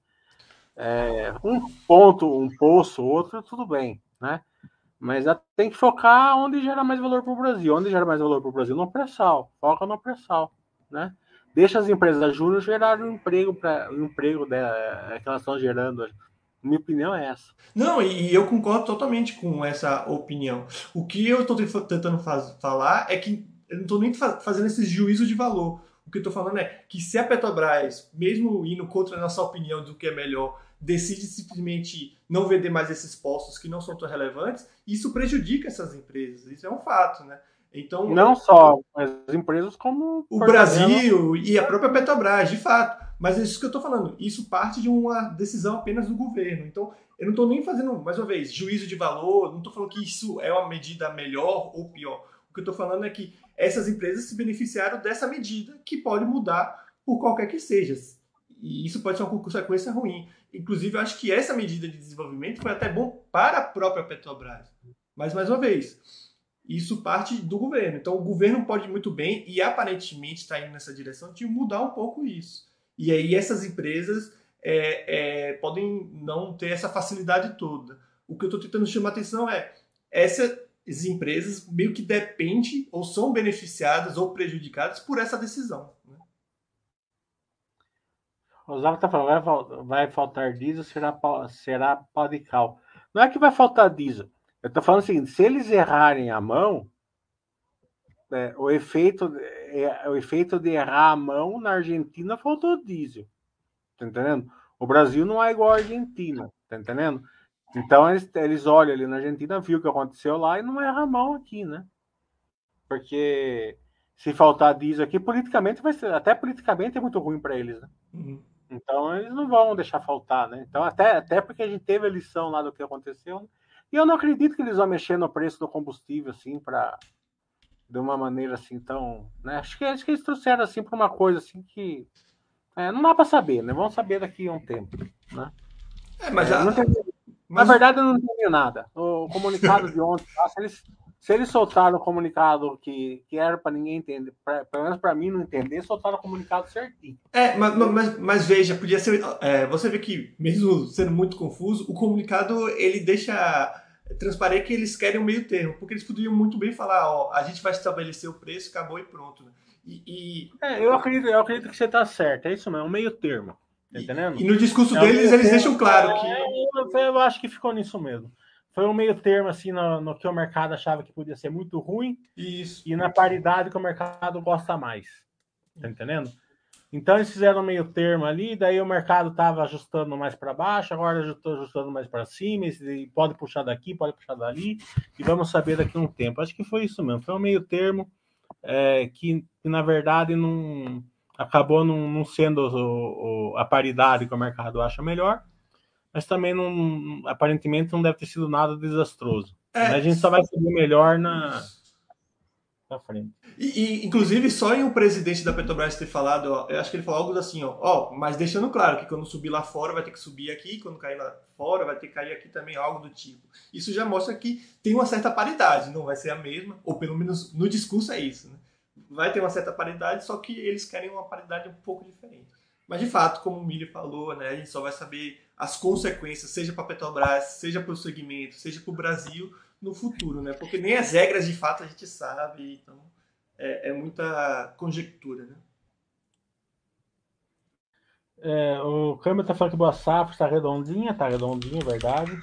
é, um ponto, um poço, outro, tudo bem, né? Mas tem que focar onde gera mais valor para o Brasil. Onde gera mais valor para o Brasil? No pré-sal. Foca no pré-sal, né? Deixa as empresas júnior gerarem um emprego, para um emprego dela, é, que elas estão gerando. Minha opinião é essa. Não, e eu concordo totalmente com essa opinião. O que eu estou tentando faz, falar é que eu não estou nem fazendo esse juízo de valor. O que eu estou falando é que se a Petrobras, mesmo indo contra a nossa opinião do que é melhor, decide simplesmente não vender mais esses postos que não são tão relevantes, isso prejudica essas empresas. Isso é um fato, né? Então, não só as empresas como o Brasil e a própria Petrobras, de fato. Mas é isso que eu estou falando. Isso parte de uma decisão apenas do governo. Então, eu não estou nem fazendo, mais uma vez, juízo de valor. Não estou falando que isso é uma medida melhor ou pior. O que eu estou falando é que essas empresas se beneficiaram dessa medida que pode mudar por qualquer que seja. E isso pode ser uma consequência ruim. Inclusive, eu acho que essa medida de desenvolvimento foi até bom para a própria Petrobras. Mas, mais uma vez, isso parte do governo. Então, o governo pode muito bem, e aparentemente está indo nessa direção, de mudar um pouco isso. E aí, essas empresas é, é, podem não ter essa facilidade toda. O que eu estou tentando chamar atenção é essas empresas meio que dependem ou são beneficiadas ou prejudicadas por essa decisão. O Oswaldo está falando, vai, vai faltar diesel, será, será pau de cal. Não é que vai faltar diesel. Eu estou falando o seguinte, se eles errarem a mão, é, o, efeito, é, o efeito de errar a mão na Argentina faltou diesel. Tá entendendo? O Brasil não é igual a Argentina, tá entendendo? Então eles, eles olham ali na Argentina, viu o que aconteceu lá e não erra a mão aqui, né? Porque se faltar diesel aqui, politicamente vai ser, até politicamente é muito ruim para eles, né? Uhum. Então eles não vão deixar faltar, né? Então, até, até porque a gente teve a lição lá do que aconteceu. E eu não acredito que eles vão mexer no preço do combustível, assim, para de uma maneira assim tão. Né? Acho, que, acho que eles trouxeram assim para uma coisa assim que. É, não dá para saber, né? Vamos saber daqui a um tempo. Né? É, mas, é, a... entendi, mas... Na verdade, eu não entendi nada. O comunicado de ontem, eles se eles soltaram o comunicado que, que era para ninguém entender, pra, pelo menos para mim não entender, soltaram o comunicado certinho. É, mas, mas, mas veja, podia ser. É, você vê que, mesmo sendo muito confuso, o comunicado ele deixa transparente que eles querem um meio termo, porque eles poderiam muito bem falar: ó, a gente vai estabelecer o preço, acabou e pronto. Né? E, e... É, eu acredito, eu acredito que você está certo, é isso mesmo, um meio termo. Tá entendendo? E, e no discurso é deles, eles deixam claro que. É, eu, eu acho que ficou nisso mesmo foi um meio termo assim no, no, que o mercado achava que podia ser muito ruim Isso. e na paridade que o mercado gosta mais. Tá entendendo? Então eles fizeram um meio termo ali, daí o mercado estava ajustando mais para baixo, agora estou ajustando mais para cima, pode puxar daqui, pode puxar dali, e vamos saber daqui a um tempo. Acho que foi isso mesmo, foi um meio termo é, que, que, na verdade não acabou não, não sendo o, o, a paridade que o mercado acha melhor, mas também não, aparentemente não deve ter sido nada desastroso. É. A gente só vai saber melhor na, na frente. E, e, inclusive, só em o presidente da Petrobras ter falado, ó, eu acho que ele falou algo assim, ó, ó, mas deixando claro que quando subir lá fora vai ter que subir aqui, quando cair lá fora vai ter que cair aqui também, algo do tipo. Isso já mostra que tem uma certa paridade, não vai ser a mesma, ou pelo menos no discurso é isso, né? Vai ter uma certa paridade, só que eles querem uma paridade um pouco diferente. Mas de fato, como o Milho falou, né, a gente só vai saber as consequências, seja para a Petrobras, seja para o segmento, seja para o Brasil no futuro, né? Porque nem as regras de fato a gente sabe, então é, é muita conjectura, né? É, o Câmbio tá falando que Boa Safra está redondinha, tá redondinha, é verdade.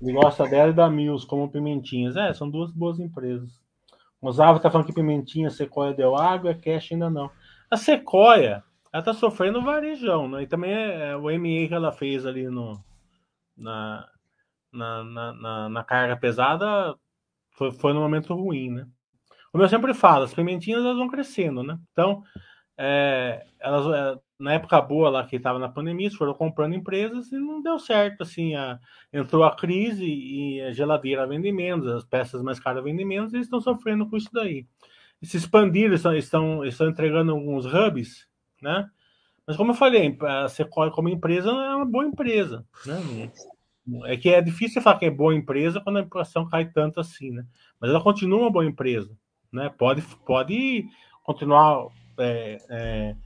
Ele gosta dela e da Mills como Pimentinhas. É, são duas boas empresas. O Zava tá falando que Pimentinha, Sequoia deu água, Cash ainda não. A Sequoia, ela tá sofrendo varejão, né? E também é, é o MA que ela fez ali no, na, na, na, na carga pesada foi, foi no momento ruim, né? Como eu sempre falo, as pimentinhas elas vão crescendo, né? Então, é, elas, é, na época boa lá que estava na pandemia, foram comprando empresas e não deu certo, assim, a, entrou a crise e a geladeira vende menos, as peças mais caras vendem menos, e eles estão sofrendo com isso daí. E se expandiram, estão, estão, estão entregando alguns hubs, né? Mas como eu falei, a Sequoia como empresa é uma boa empresa, né? É que é difícil falar que é boa empresa quando a inflação cai tanto assim, né? Mas ela continua uma boa empresa, né? Pode, pode continuar é, é,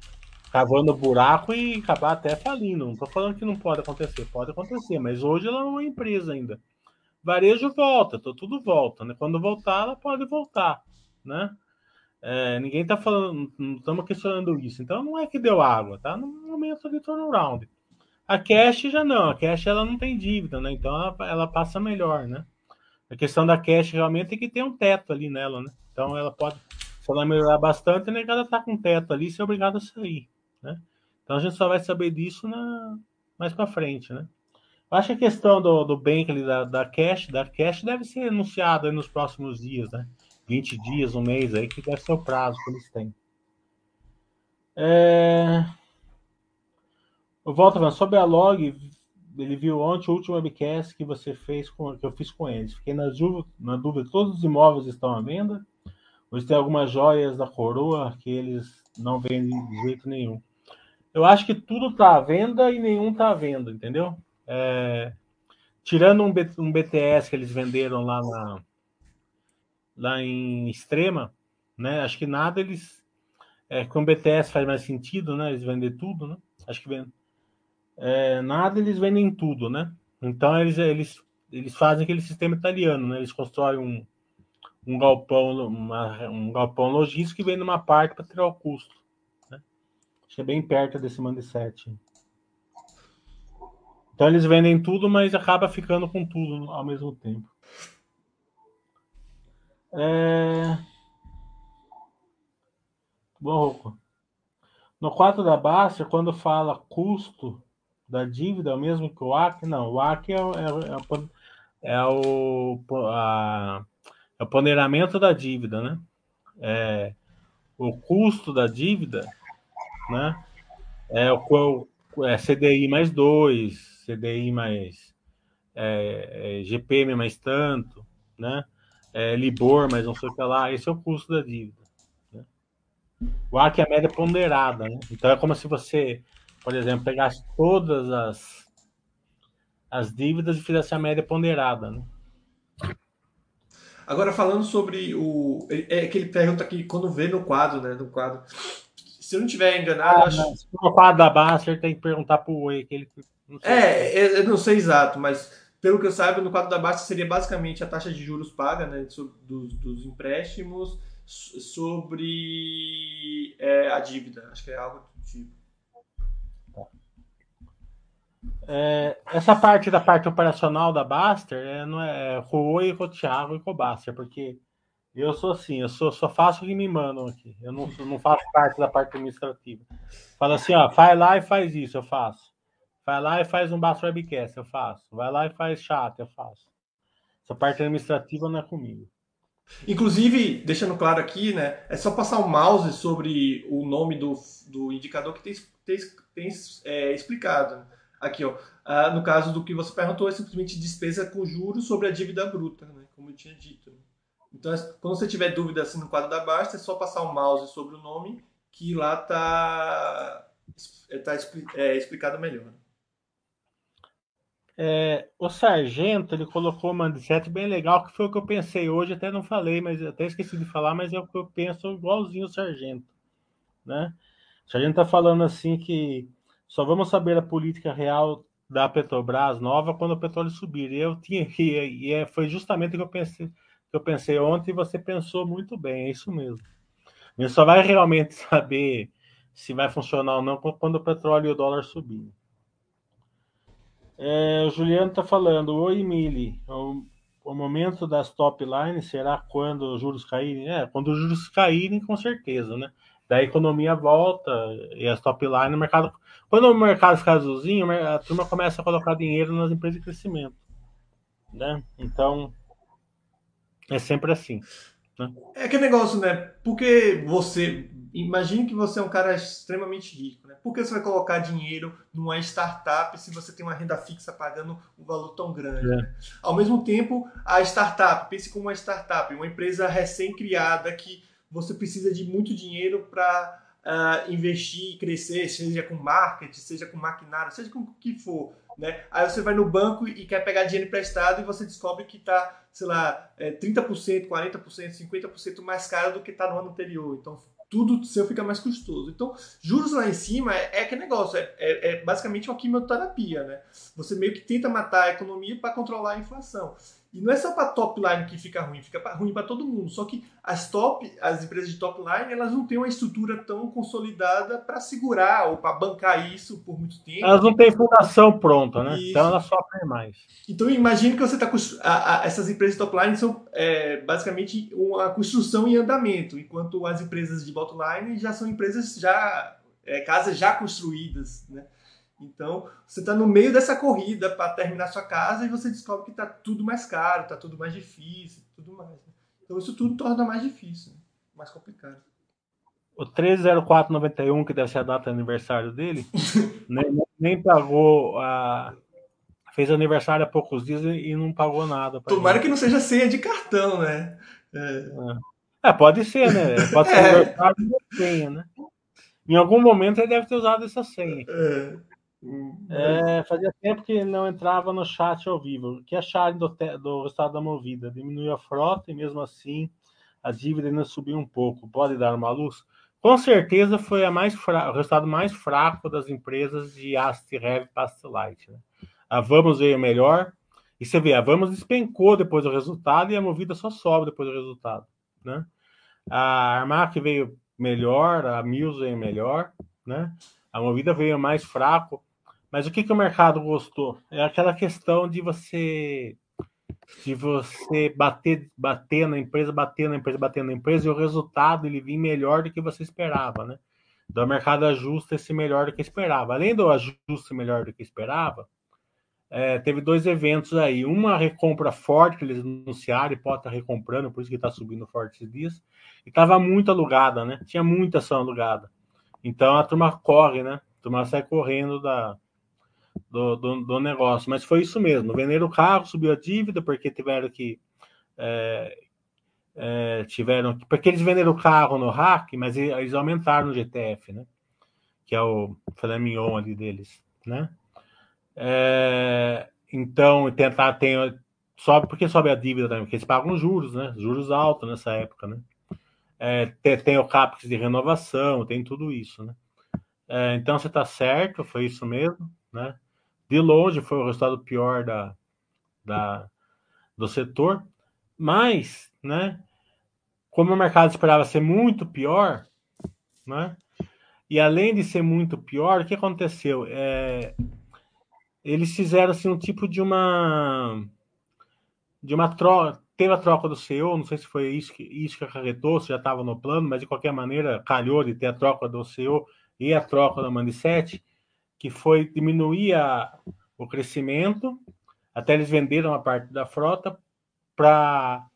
cavando buraco e acabar até falindo. Não estou falando que não pode acontecer, pode acontecer, mas hoje ela é uma empresa ainda. Varejo volta, tudo volta, né? Quando voltar, ela pode voltar, né? É, ninguém está falando, não estamos questionando isso. Então não é que deu água, tá no momento de turnaround. A cash já não, a cash ela não tem dívida, né? Então ela, ela passa melhor, né? A questão da cash realmente é que tem um teto ali nela, né? Então ela pode, se ela melhorar bastante, a negada tá com teto ali, se é obrigado a sair, né? Então a gente só vai saber disso na, mais para frente, né? Acho que a questão do, do Bankley, da, da Cash, da Cash deve ser anunciada nos próximos dias, né? 20 dias, um mês aí, que deve ser o prazo que eles têm. É... Volto sobre a log, ele viu ontem o último webcast que você fez com, que eu fiz com eles. Fiquei na, na dúvida, todos os imóveis estão à venda? Ou tem algumas joias da coroa que eles não vendem de jeito nenhum? Eu acho que tudo está à venda e nenhum está à venda, entendeu? É, tirando um, B, um, BTS que eles venderam lá na lá em Extrema, né? Acho que nada eles é, com BTS faz mais sentido, né? Eles vendem tudo, né? Acho que vende, é, nada eles vendem tudo, né? Então eles eles eles fazem aquele sistema italiano, né? Eles constroem um, um galpão uma, um galpão logístico e vendem uma parte para tirar o custo. Que é bem perto desse mindset. Então eles vendem tudo, mas acaba ficando com tudo ao mesmo tempo. É... Bom. No quadro da Baixa, quando fala custo da dívida, é o mesmo que o AC? Não, o AC é, é, é, é o, a, é o ponderamento da dívida, né? É, o custo da dívida, né? É o é CDI mais 2, CDI mais é, é, GPM mais tanto, né? É, Libor mais não sei o que lá, esse é o custo da dívida. Né? O ARC é a média ponderada, né? Então é como se você, por exemplo, pegasse todas as, as dívidas e fizesse a média ponderada, né? Agora, falando sobre o. É que ele pergunta aqui quando vê no quadro, né? No quadro. Se eu não estiver enganado, ah, acho. No quadro da Baster tem que perguntar pro Oi, que ele é, eu não sei exato, mas pelo que eu saiba, no quadro da Baixa seria basicamente a taxa de juros paga né, dos, dos empréstimos sobre é, a dívida. Acho que é algo do tipo. É, essa parte da parte operacional da Baster é, não é, é Rui, Thiago e Cobaster, porque eu sou assim, eu sou, só faço o que me mandam aqui. Eu não, não faço parte da parte administrativa. Fala assim, ó, faz lá e faz isso, eu faço. Vai lá e faz um Basso Webcast, eu faço. Vai lá e faz chat, eu faço. Essa parte administrativa não é comigo. Inclusive, deixando claro aqui, né, é só passar o mouse sobre o nome do, do indicador que tem, tem, tem é, explicado. Aqui, ó. Ah, no caso do que você perguntou, é simplesmente despesa com juros sobre a dívida bruta, né, como eu tinha dito. Né. Então, quando você tiver dúvida assim no quadro da basta, é só passar o mouse sobre o nome, que lá está tá, é, explicado melhor. É, o Sargento ele colocou uma manchete bem legal, que foi o que eu pensei hoje, até não falei, mas até esqueci de falar, mas é o que eu penso igualzinho o Sargento. Né? O Sargento está falando assim que só vamos saber a política real da Petrobras nova quando o petróleo subir. E eu tinha e, e é, foi justamente o que eu pensei, que eu pensei ontem e você pensou muito bem, é isso mesmo. A gente só vai realmente [LAUGHS] saber se vai funcionar ou não quando o petróleo e o dólar subirem. É, o Juliano está falando, oi Mili, o, o, momento das top lines será quando os juros caírem? É, quando os juros caírem, com certeza, né? Daí a economia volta e as top lines, o mercado. Quando o mercado ficar azulzinho, a turma começa a colocar dinheiro nas empresas de crescimento. Né? Então, é sempre assim. Né? É aquele negócio, né? Porque você. Imagine que você é um cara extremamente rico. Por que você vai colocar dinheiro numa startup se você tem uma renda fixa pagando um valor tão grande? É. Né? Ao mesmo tempo, a startup, pense como uma startup, uma empresa recém-criada que você precisa de muito dinheiro para uh, ah, investir e crescer, seja com marketing, seja com maquinário, seja com o que for. Né? Aí você vai no banco e quer pegar dinheiro emprestado e você descobre que está, sei lá, é, 30%, 40%, 50% mais caro do que está no ano anterior. Então tudo seu fica mais custoso. Então, juros lá em cima é, é aquele negócio, é, é, é, basicamente uma quimioterapia, né? Você meio que tenta matar a economia para controlar a inflação. E não é só para top line que fica ruim, fica ruim para todo mundo. Só que as top, as empresas de top line, elas não têm uma estrutura tão consolidada para segurar ou para bancar isso por muito tempo. Elas não têm fundação pronta, né? Isso. Então elas sofrem mais. Então imagine que você está essas empresas de top line são é, basicamente uma construção em andamento, enquanto as empresas de bottom line já são empresas já é, casas já construídas, né? Então, você está no meio dessa corrida para terminar sua casa e você descobre que está tudo mais caro, está tudo mais difícil, tudo mais. Né? Então, isso tudo torna mais difícil, né? mais complicado. O 130491, que deve ser a data de aniversário dele, [LAUGHS] nem, nem, pagou a. Fez aniversário há poucos dias e não pagou nada. Tomara gente. que não seja senha de cartão, né? É, é pode ser, né? [LAUGHS] Pode ser é. aniversário e senha, né? Em algum momento ele deve ter usado essa senha. É. É, fazia tempo que não entrava no chat ao vivo. O que acharam do, do resultado da movida? Diminuiu a frota e mesmo assim a dívida ainda subiu um pouco. Pode dar uma luz? Com certeza foi a mais fra... o resultado mais fraco das empresas de Ast Heavy Past Light. Né? A Vamos veio melhor. E você vê, a Vamos despencou depois do resultado e a Movida só sobe depois do resultado. Né? A Armac veio melhor, a Mills veio melhor, né? A Movida veio mais fraco. Mas o que, que o mercado gostou? É aquela questão de você de você bater, bater na empresa, bater na empresa, bater na empresa, e o resultado ele vir melhor do que você esperava, né? Então o mercado ajusta esse melhor do que esperava. Além do ajuste melhor do que esperava, é, teve dois eventos aí. Uma recompra forte que eles anunciaram, e pode estar recomprando, por isso que está subindo forte esses dias. E estava muito alugada, né? Tinha muita ação alugada. Então a turma corre, né? A turma sai correndo da, do, do, do, negócio. Mas foi isso mesmo. Venderam o carro, subiu a dívida, porque tiveram que. É, é, tiveram porque eles venderam o carro no hack, mas eles aumentaram no GTF, né? Que é o filé mignon ali deles, né? É, então, tentar ter. Sobe, porque sobe a dívida também? Porque eles pagam juros, né? Juros altos nessa época, né? É, tem, tem, o CAPEX de renovação, tem tudo isso, né? É, então você está certo, foi isso mesmo, né? de longe foi o resultado pior da, da, do setor, mas, né, como o mercado esperava ser muito pior, né, e além de ser muito pior, o que aconteceu? É, eles fizeram assim, um tipo de uma de uma troca, teve a troca do CEO, não sei se foi isso que, isso que acarretou, se já estava no plano, mas de qualquer maneira calhou de ter a troca do CEO e a troca da Mandicete, que foi diminuir a, o crescimento, até eles venderam a parte da frota para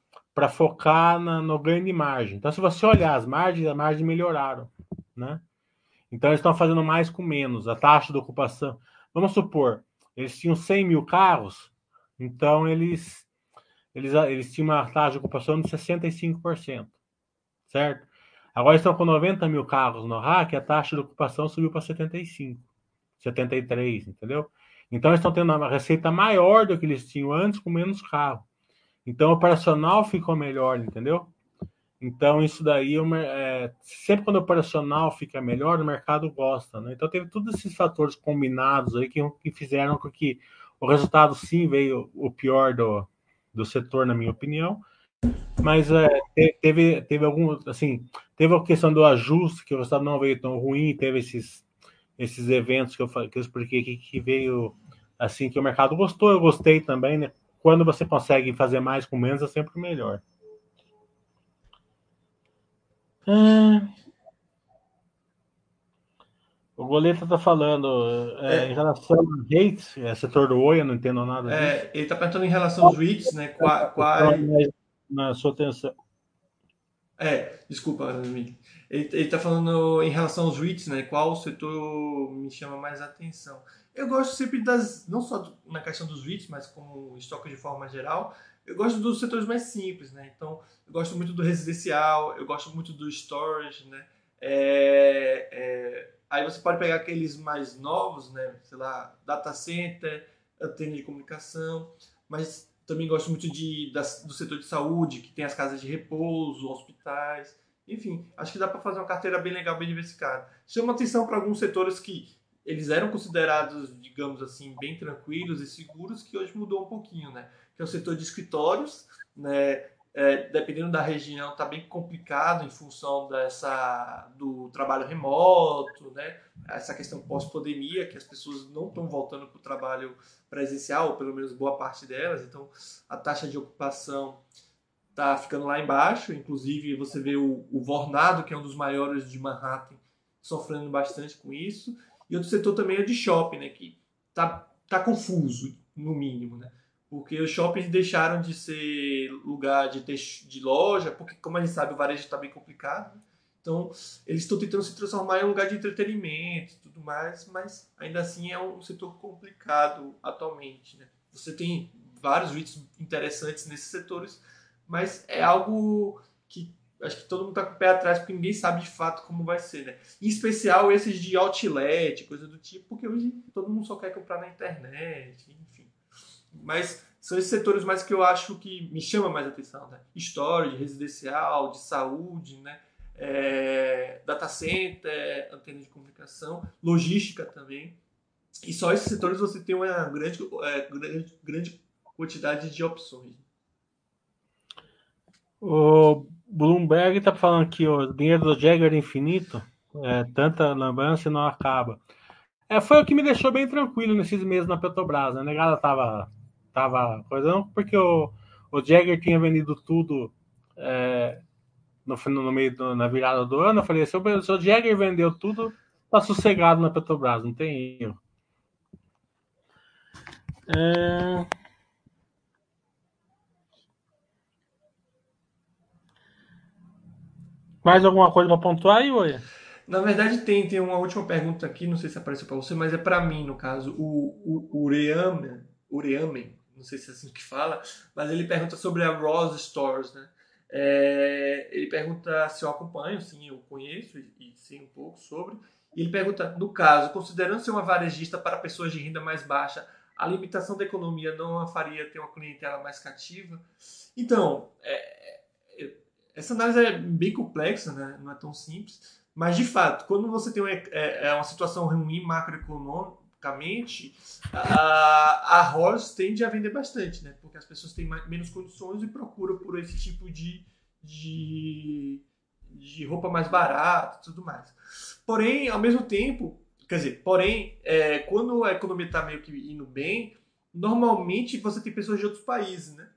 focar na, no ganho de margem. Então, se você olhar as margens, as margens melhoraram, né? Então, eles estão fazendo mais com menos. A taxa de ocupação, vamos supor, eles tinham 100 mil carros, então eles, eles, eles tinham uma taxa de ocupação de 65%, certo? Agora estão com 90 mil carros no rack, a taxa de ocupação subiu para 75%. 73, entendeu? Então eles estão tendo uma receita maior do que eles tinham antes com menos carro. Então o operacional ficou melhor, entendeu? Então isso daí é, sempre quando o operacional fica melhor, o mercado gosta, né? Então teve todos esses fatores combinados aí que, que fizeram com que o resultado sim veio o pior do, do setor, na minha opinião. Mas é, teve, teve algum, assim, teve a questão do ajuste, que o resultado não veio tão ruim, teve esses esses eventos que eu, que eu expliquei aqui, que veio assim, que o mercado gostou, eu gostei também, né? Quando você consegue fazer mais com menos, é sempre melhor. É... O Goleta está falando é, é. em relação a REITs, é, setor do Oi, eu não entendo nada é, ele está perguntando em relação aos REITs, né? Qual, qual... Na sua atenção. É, desculpa, Ele está falando em relação aos REITs, né? Qual setor me chama mais atenção? Eu gosto sempre das, não só na questão dos REITs, mas como estoque de forma geral, eu gosto dos setores mais simples, né? Então, eu gosto muito do residencial, eu gosto muito do storage, né? É, é, aí você pode pegar aqueles mais novos, né? Sei lá, data center, antena de comunicação, mas também gosto muito de, da, do setor de saúde, que tem as casas de repouso, hospitais. Enfim, acho que dá para fazer uma carteira bem legal, bem diversificada. Chama atenção para alguns setores que eles eram considerados, digamos assim, bem tranquilos e seguros, que hoje mudou um pouquinho, né? Que é o setor de escritórios, né? é, dependendo da região, está bem complicado em função dessa, do trabalho remoto, né? essa questão pós-pandemia, que as pessoas não estão voltando para o trabalho presencial, ou pelo menos boa parte delas, então a taxa de ocupação está ficando lá embaixo, inclusive você vê o, o Vornado, que é um dos maiores de Manhattan, sofrendo bastante com isso, E outro setor também é de shopping, né? Que tá, tá confuso, no mínimo, né? Porque os shoppings deixaram de ser lugar de, ter, de loja, porque, como a gente sabe, o varejo está bem complicado. Né? Então, eles estão tentando se transformar em um lugar de entretenimento e tudo mais, mas ainda assim é um setor complicado atualmente. Né? Você tem vários vídeos interessantes nesses setores, mas é algo que acho que todo mundo está com o pé atrás porque ninguém sabe de fato como vai ser, né? Em especial esses de outlet, coisa do tipo, porque hoje todo mundo só quer comprar na internet, enfim. Mas são esses setores mais que eu acho que me chama mais atenção, né? Storage, residencial, de saúde, né? É, data center, antena de comunicação, logística também. E só esses setores você tem uma grande, é, grande, grande quantidade de opções. O Bloomberg está falando que o dinheiro do Jagger é infinito, é, tanta lambança e não acaba. É, foi o que me deixou bem tranquilo nesses meses na Petrobras. Né? A negada tava, tava coisando, porque o, o Jagger tinha vendido tudo é, no, no meio do, na virada do ano. Eu falei: se o, se o Jagger vendeu tudo, tá sossegado na Petrobras, não tem erro. É... Mais alguma coisa para pontuar aí, Oi? Na verdade, tem, tem uma última pergunta aqui, não sei se apareceu para você, mas é para mim, no caso. O, o Ureamen, Ureamen, não sei se é assim que fala, mas ele pergunta sobre a Rose Stores, né? É, ele pergunta se eu acompanho, sim, eu conheço e, e sei um pouco sobre. E ele pergunta, no caso, considerando ser uma varejista para pessoas de renda mais baixa, a limitação da economia não a faria ter uma clientela mais cativa? Então, é, essa análise é bem complexa, né? não é tão simples, mas de fato, quando você tem uma, é, é uma situação ruim macroeconomicamente, a, a Ross tende a vender bastante, né? porque as pessoas têm mais, menos condições e procuram por esse tipo de, de, de roupa mais barata e tudo mais. Porém, ao mesmo tempo, quer dizer, porém, é, quando a economia está meio que indo bem, normalmente você tem pessoas de outros países, né?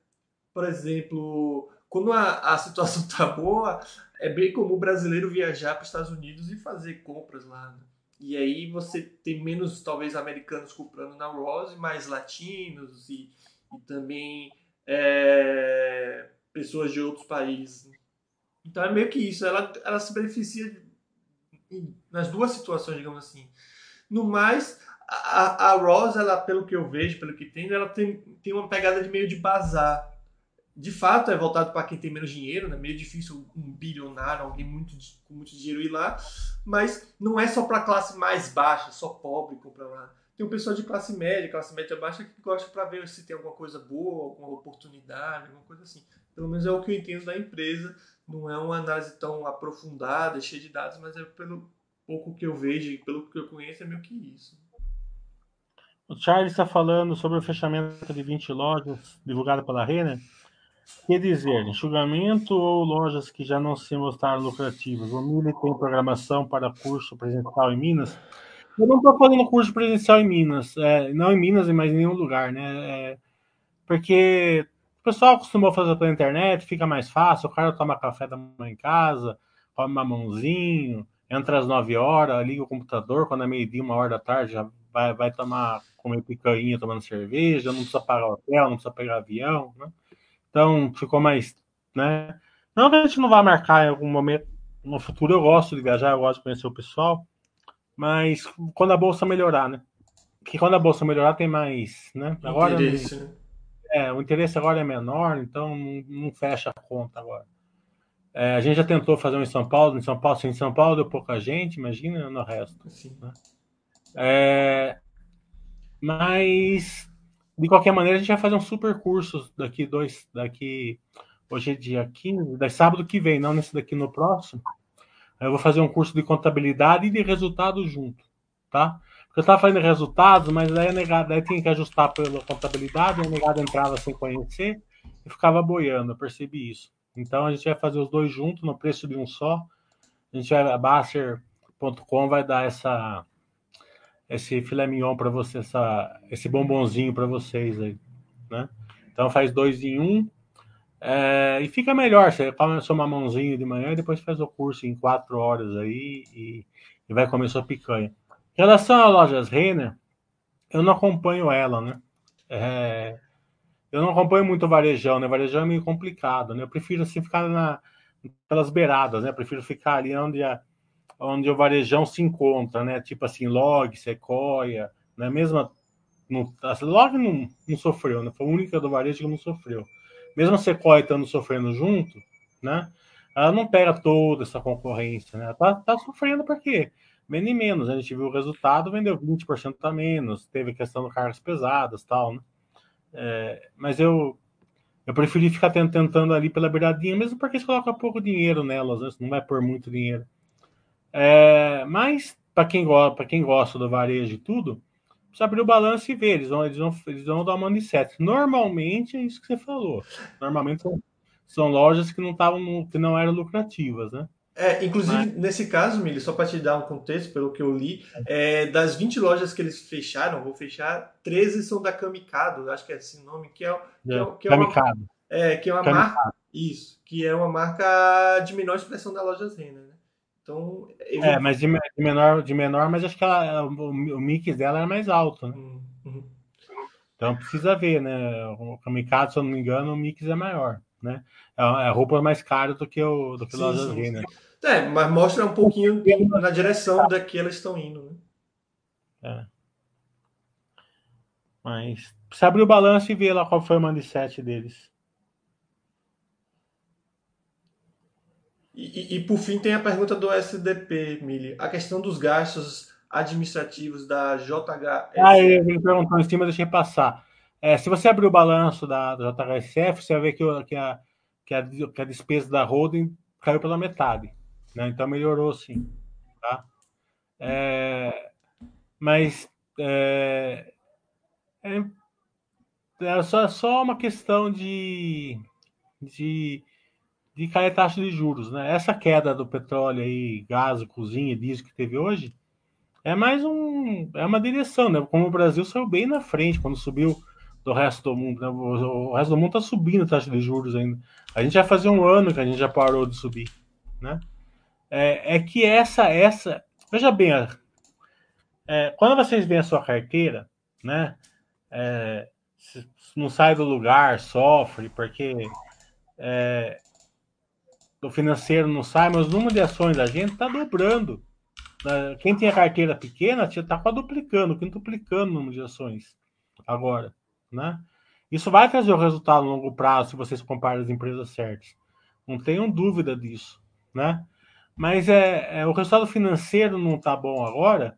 Por exemplo, quando a, a situação está boa, é bem comum o brasileiro viajar para os Estados Unidos e fazer compras lá. Né? E aí você tem menos, talvez, americanos comprando na Rose, mais latinos e, e também é, pessoas de outros países. Né? Então é meio que isso. Ela, ela se beneficia nas duas situações, digamos assim. No mais, a, a Rose, ela, pelo que eu vejo, pelo que tem, ela tem, tem uma pegada de meio de bazar de fato é voltado para quem tem menos dinheiro, né? Meio difícil um bilionário, alguém muito, com muito dinheiro ir lá, mas não é só para classe mais baixa, só pobre comprar lá. Tem um pessoal de classe média, classe média baixa que gosta para ver se tem alguma coisa boa, alguma oportunidade, alguma coisa assim. Pelo menos é o que eu entendo da empresa. Não é uma análise tão aprofundada, cheia de dados, mas é pelo pouco que eu vejo e pelo que eu conheço é meio que isso. O Charles está falando sobre o fechamento de 20 lojas divulgado pela Renner. Quer dizer, enxugamento ou lojas que já não se mostraram lucrativas? O Mili tem programação para curso presencial em Minas? Eu não estou fazendo curso presencial em Minas, é, não em Minas, mas em nenhum lugar, né? É, porque o pessoal acostumou a fazer pela internet, fica mais fácil, o cara toma café da manhã em casa, come mamãozinho, entra às 9 horas, liga o computador, quando é meio-dia, uma hora da tarde, já vai, vai tomar, comer picanha tomando cerveja, não precisa pagar hotel, não precisa pegar avião, né? Então ficou mais, né? Não que a gente não vá marcar em algum momento no futuro. Eu gosto de viajar, eu gosto de conhecer o pessoal, mas quando a bolsa melhorar, né? Que quando a bolsa melhorar tem mais, né? Agora interesse, né? é, o interesse agora é menor, então não, não fecha a conta agora. É, a gente já tentou fazer um em São Paulo, em São Paulo, sim, em São Paulo deu pouca gente, imagina no resto. Né? É, mas de qualquer maneira, a gente vai fazer um super curso daqui dois, daqui hoje é dia 15, da sábado que vem, não nesse daqui no próximo. Eu vou fazer um curso de contabilidade e de resultados junto, tá? Porque eu estava fazendo resultados, mas daí, negado, daí tinha que ajustar pela contabilidade, a negada entrava sem conhecer e ficava boiando, eu percebi isso. Então a gente vai fazer os dois juntos no preço de um só. A gente vai, a Baster.com vai dar essa esse filé mignon para você, essa, esse bombonzinho para vocês aí, né? Então faz dois em um é, e fica melhor. Você come seu mamãozinho de manhã e depois faz o curso em quatro horas aí e, e vai comer sua picanha. Em relação às lojas Renner, eu não acompanho ela, né? É, eu não acompanho muito o varejão, né? O varejão é meio complicado, né? Eu prefiro assim ficar na, pelas beiradas, né? Eu prefiro ficar ali onde, a, onde o varejão se encontra, né? Tipo assim, Log, Sequoia, né? Mesmo Log não, não sofreu, né? Foi a única do varejo que não sofreu. Mesmo a Sequoia estando sofrendo junto, né? Ela não pega toda essa concorrência, né? Ela tá, tá sofrendo porque menos e menos. A gente viu o resultado, vendeu 20% a menos, teve questão do cargas pesadas tal, né? É, mas eu eu preferi ficar tentando ali pela beiradinha, mesmo porque você coloca pouco dinheiro nelas, né? não vai por muito dinheiro. É, mas para quem, gosta, quem gosta do varejo e tudo, precisa abrir o balanço e ver. Eles vão, eles vão, eles vão dar uma sete. Normalmente é isso que você falou. Normalmente são, são lojas que não estavam que não eram lucrativas, né? É, inclusive, Mas... nesse caso, Mili, só para te dar um contexto, pelo que eu li, é, das 20 lojas que eles fecharam, vou fechar, 13 são da Kamikado, acho que é esse nome, que é, que é, que é uma, é, que é uma marca. Isso, que é uma marca de menor expressão da loja Zena, né? Então, É, mas de, menor, de menor, mas acho que ela, o, o mix dela é mais alto, né? Uhum. uhum. Então precisa ver, né? O Kamikado, se eu não me engano, o mix é maior, né? É a roupa mais cara do que o do que sim, lojas Renner. É, mas mostra um pouquinho na direção da que elas estão indo, né? É. Mas precisa abrir o balanço e ver lá qual foi o mindset deles. E, e, por fim tem a pergunta do SDP, Mili. A questão dos gastos administrativos da JHSF. Ah, ele perguntou em cima, deixei passar. É, se você abrir o balanço da, da JHSF, você vai ver que, que, a, que, a, que a despesa da holding caiu pela metade. Né? Então melhorou sim. Tá? É, mas é, é, é só, só uma questão de, de, de cair a taxa de juros. Né? Essa queda do petróleo aí, gás, cozinha, diesel que teve hoje, é mais um. É uma direção, né? Como o Brasil saiu bem na frente quando subiu do resto do mundo. Né? O, resto do mundo está subindo a taxa de juros ainda. A gente já fazia um ano que a gente já parou de subir, né? é, é que essa, essa. Veja bem, é, quando vocês veem a sua carteira, né? É, não sai do lugar, sofre, porque é, o financeiro não sai, mas o número de ações da gente está dobrando. Né? Quem tem a carteira pequena está quadruplicando, quintuplicando o número de ações agora. Né? Isso vai trazer o resultado a longo prazo se vocês compararem as empresas certas. Não tenham dúvida disso. Né? Mas é, é o resultado financeiro não está bom agora.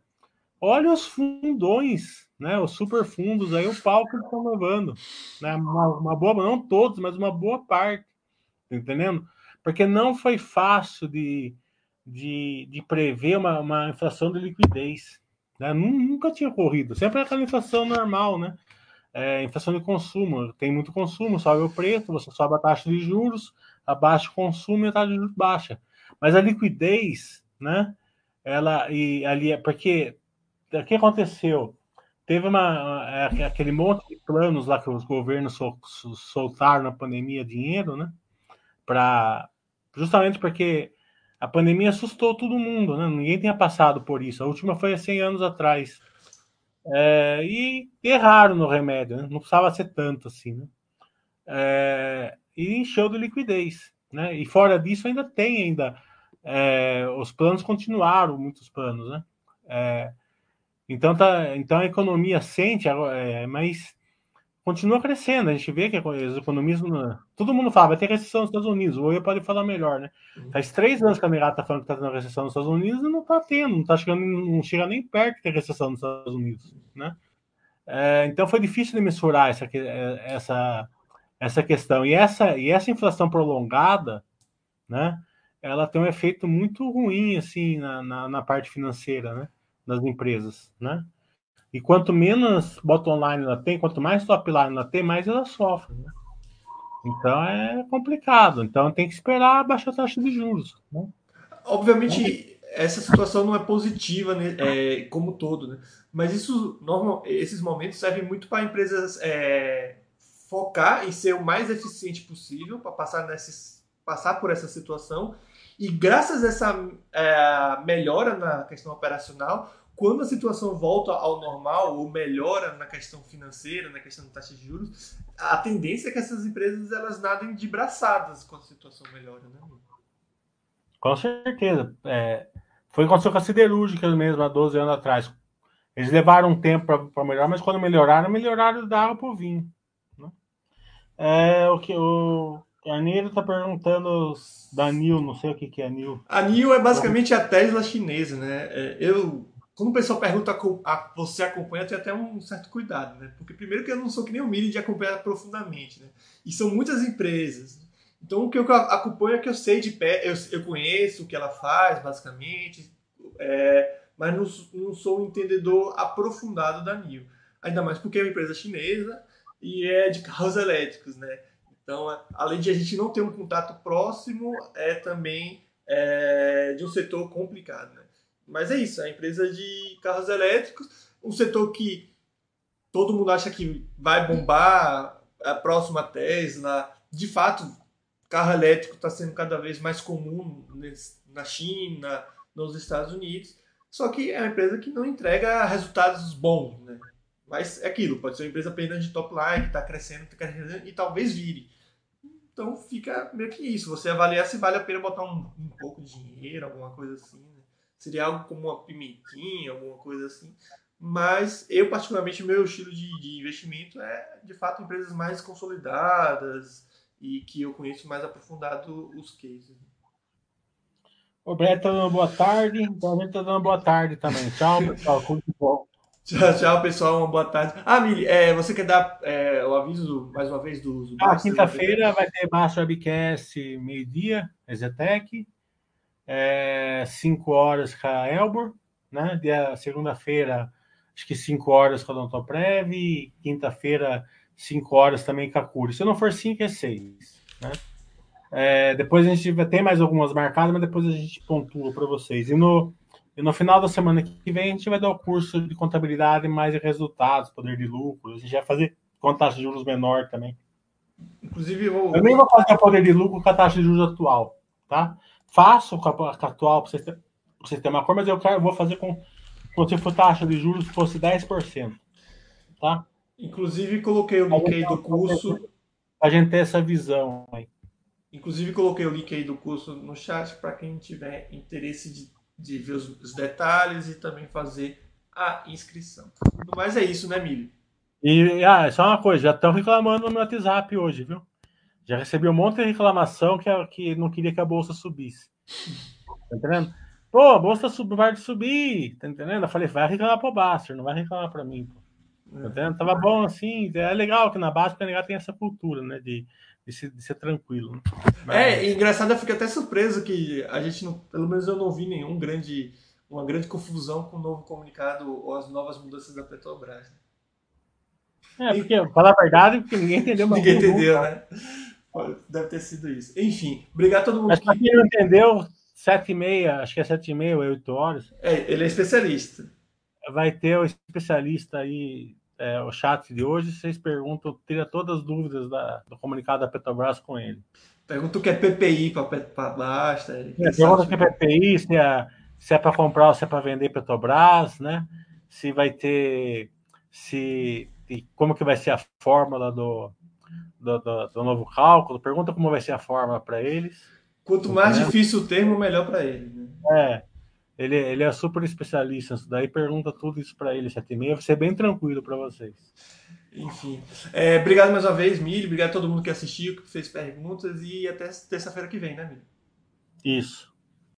Olha os fundões, né? Os super fundos aí, o pau que eles estão levando. Né? Uma, uma, boa, não todos, mas uma boa parte. Tá entendendo? Porque não foi fácil de, de, de prever uma, uma inflação de liquidez. Né? Nunca tinha ocorrido. Sempre é aquela inflação normal, né? É, inflação de consumo. Tem muito consumo, sobe o preço, você sobe a taxa de juros, abaixa o consumo e a taxa de juros baixa. Mas a liquidez, né? Ela e ali é porque o que aconteceu? Teve uma é, aquele monte de planos lá que os governos sol, soltaram na pandemia dinheiro, né? Para justamente porque a pandemia assustou todo mundo, né? Ninguém tinha passado por isso. A última foi há 100 anos atrás. É, e erraram no remédio, né? não precisava ser tanto assim, né? É, e encheu de liquidez, né? E fora disso ainda tem ainda é, os planos continuaram, muitos planos, né? É, então, tá, então a economia sente, é, mas continua crescendo. A gente vê que os economistas. Todo mundo fala, vai ter recessão nos Estados Unidos. O eu pode falar melhor, né? Uhum. Faz três anos que a Mirata está falando que está tendo recessão nos Estados Unidos e não está tendo, não, tá chegando, não chega nem perto de ter recessão nos Estados Unidos, né? É, então foi difícil de mensurar essa, essa, essa questão. E essa, e essa inflação prolongada, né? ela tem um efeito muito ruim assim na, na, na, parte financeira, né, das empresas, né? E quanto menos bottom line ela tem, quanto mais top line ela tem, mais ela sofre. Né? Então é complicado. Então tem que esperar baixar a taxa de juros. Né? Obviamente essa situação não é positiva, né, é, como todo, né? Mas isso normal, esses momentos servem muito para empresas é, focar em ser o mais eficiente possível para passar passar por essa situação e graças a essa é, melhora na questão operacional, quando a situação volta ao normal ou melhora na questão financeira, na questão da taxa de juros, a tendência é que essas empresas elas nadem de braçadas quando a situação melhora, né? Com certeza. É, foi com a siderúrgica mesmo, há 12 anos atrás. Eles levaram um tempo para melhorar, mas quando melhoraram, melhoraram da água para o vinho. Né? É, o que o a Nilo está perguntando da NIL, não sei o que, que é a NIL. A NIL é basicamente a Tesla chinesa, né? É, eu, quando o pessoal pergunta a, você acompanha, tenho até um certo cuidado, né? Porque primeiro que eu não sou que nem o Miri de acompanhar profundamente, né? E são muitas empresas. Então o que eu acompanho é que eu sei de pé, eu, eu conheço o que ela faz, basicamente, é, mas não, não sou um entendedor aprofundado da NIO. Ainda mais porque é uma empresa chinesa e é de carros elétricos, né? Então, além de a gente não ter um contato próximo, é também é, de um setor complicado, né? Mas é isso, é a empresa de carros elétricos, um setor que todo mundo acha que vai bombar, a próxima Tesla. De fato, carro elétrico está sendo cada vez mais comum na China, nos Estados Unidos. Só que é uma empresa que não entrega resultados bons, né? Mas é aquilo, pode ser uma empresa apenas de top line, que está crescendo, está crescendo e talvez vire. Então fica meio que isso. Você avaliar se vale a pena botar um, um pouco de dinheiro, alguma coisa assim. Né? Seria algo como uma pimentinha, alguma coisa assim. Mas eu, particularmente, meu estilo de, de investimento é, de fato, empresas mais consolidadas, e que eu conheço mais aprofundado os cases. O Brett tá dando boa tarde, então a gente tá dando boa tarde também. Tchau, pessoal. Muito bom. Tchau, tchau, pessoal. Uma boa tarde. Ah, Mili, é, você quer dar é, o aviso, mais uma vez, do... do ah, quinta-feira vai ter Master Webcast meio-dia, Exetec. É, 5 horas com a Elbor, né? Dia, segunda-feira, acho que 5 horas com a Odontoprev. Quinta-feira, 5 horas também com a Curi. Se não for 5, é 6. Né? É, depois a gente ter mais algumas marcadas, mas depois a gente pontua para vocês. E no, e no final da semana que vem a gente vai dar o curso de contabilidade mais resultados, poder de lucro. A gente vai fazer com a taxa de juros menor também. Inclusive, eu. Eu nem vou fazer o poder de lucro com a taxa de juros atual, tá? Faço com a, com a atual para vocês terem uma cor, mas eu quero, vou fazer com. Se for taxa de juros fosse 10%. Tá? Inclusive, coloquei o link aí do curso. A gente ter essa visão aí. Inclusive, coloquei o link aí do curso no chat para quem tiver interesse de, de ver os, os, detalhes e também fazer a inscrição. Mas é isso, né, Milho? E ah, só uma coisa, já estão reclamando no WhatsApp hoje, viu? Já recebi um monte de reclamação que, que não queria que a bolsa subisse. Tá entendendo? Pô, a bolsa sub, vai subir, tá entendendo? Eu falei, vai reclamar pro Baster, não vai reclamar para mim. Pô. Tá Tava bom assim, é legal que na base o tem essa cultura, né? De, de, ser, de ser tranquilo. Né? Mas... É, engraçado, eu fico até surpreso que a gente, não, pelo menos eu não vi nenhum grande, uma grande confusão com o novo comunicado ou as novas mudanças da Petrobras. Né? É, porque, e... falar a verdade, porque ninguém entendeu. ninguém entendeu, né? Deve ter sido isso. Enfim, obrigado a todo mundo. Mas pra quem não entendeu, sete e meia, acho que é sete e meia ou oito horas. É, ele é especialista. Vai ter o especialista aí é, o chat de hoje, vocês perguntam, tira todas as dúvidas da, do comunicado da Petrobras com ele. Pergunta o que é PPI para basta. É, pergunta o que é PPI, se é, se é para comprar ou se é para vender Petrobras, né? Se vai ter. Se, como que vai ser a fórmula do, do, do, do novo cálculo. Pergunta como vai ser a fórmula para eles. Quanto mais difícil o termo, melhor para ele. Né? É. Ele, ele é super especialista daí, pergunta tudo isso para ele, sete e meia, vai ser bem tranquilo para vocês. Enfim. É, obrigado mais uma vez, Milho. Obrigado a todo mundo que assistiu, que fez perguntas e até terça-feira que vem, né, Milho? Isso.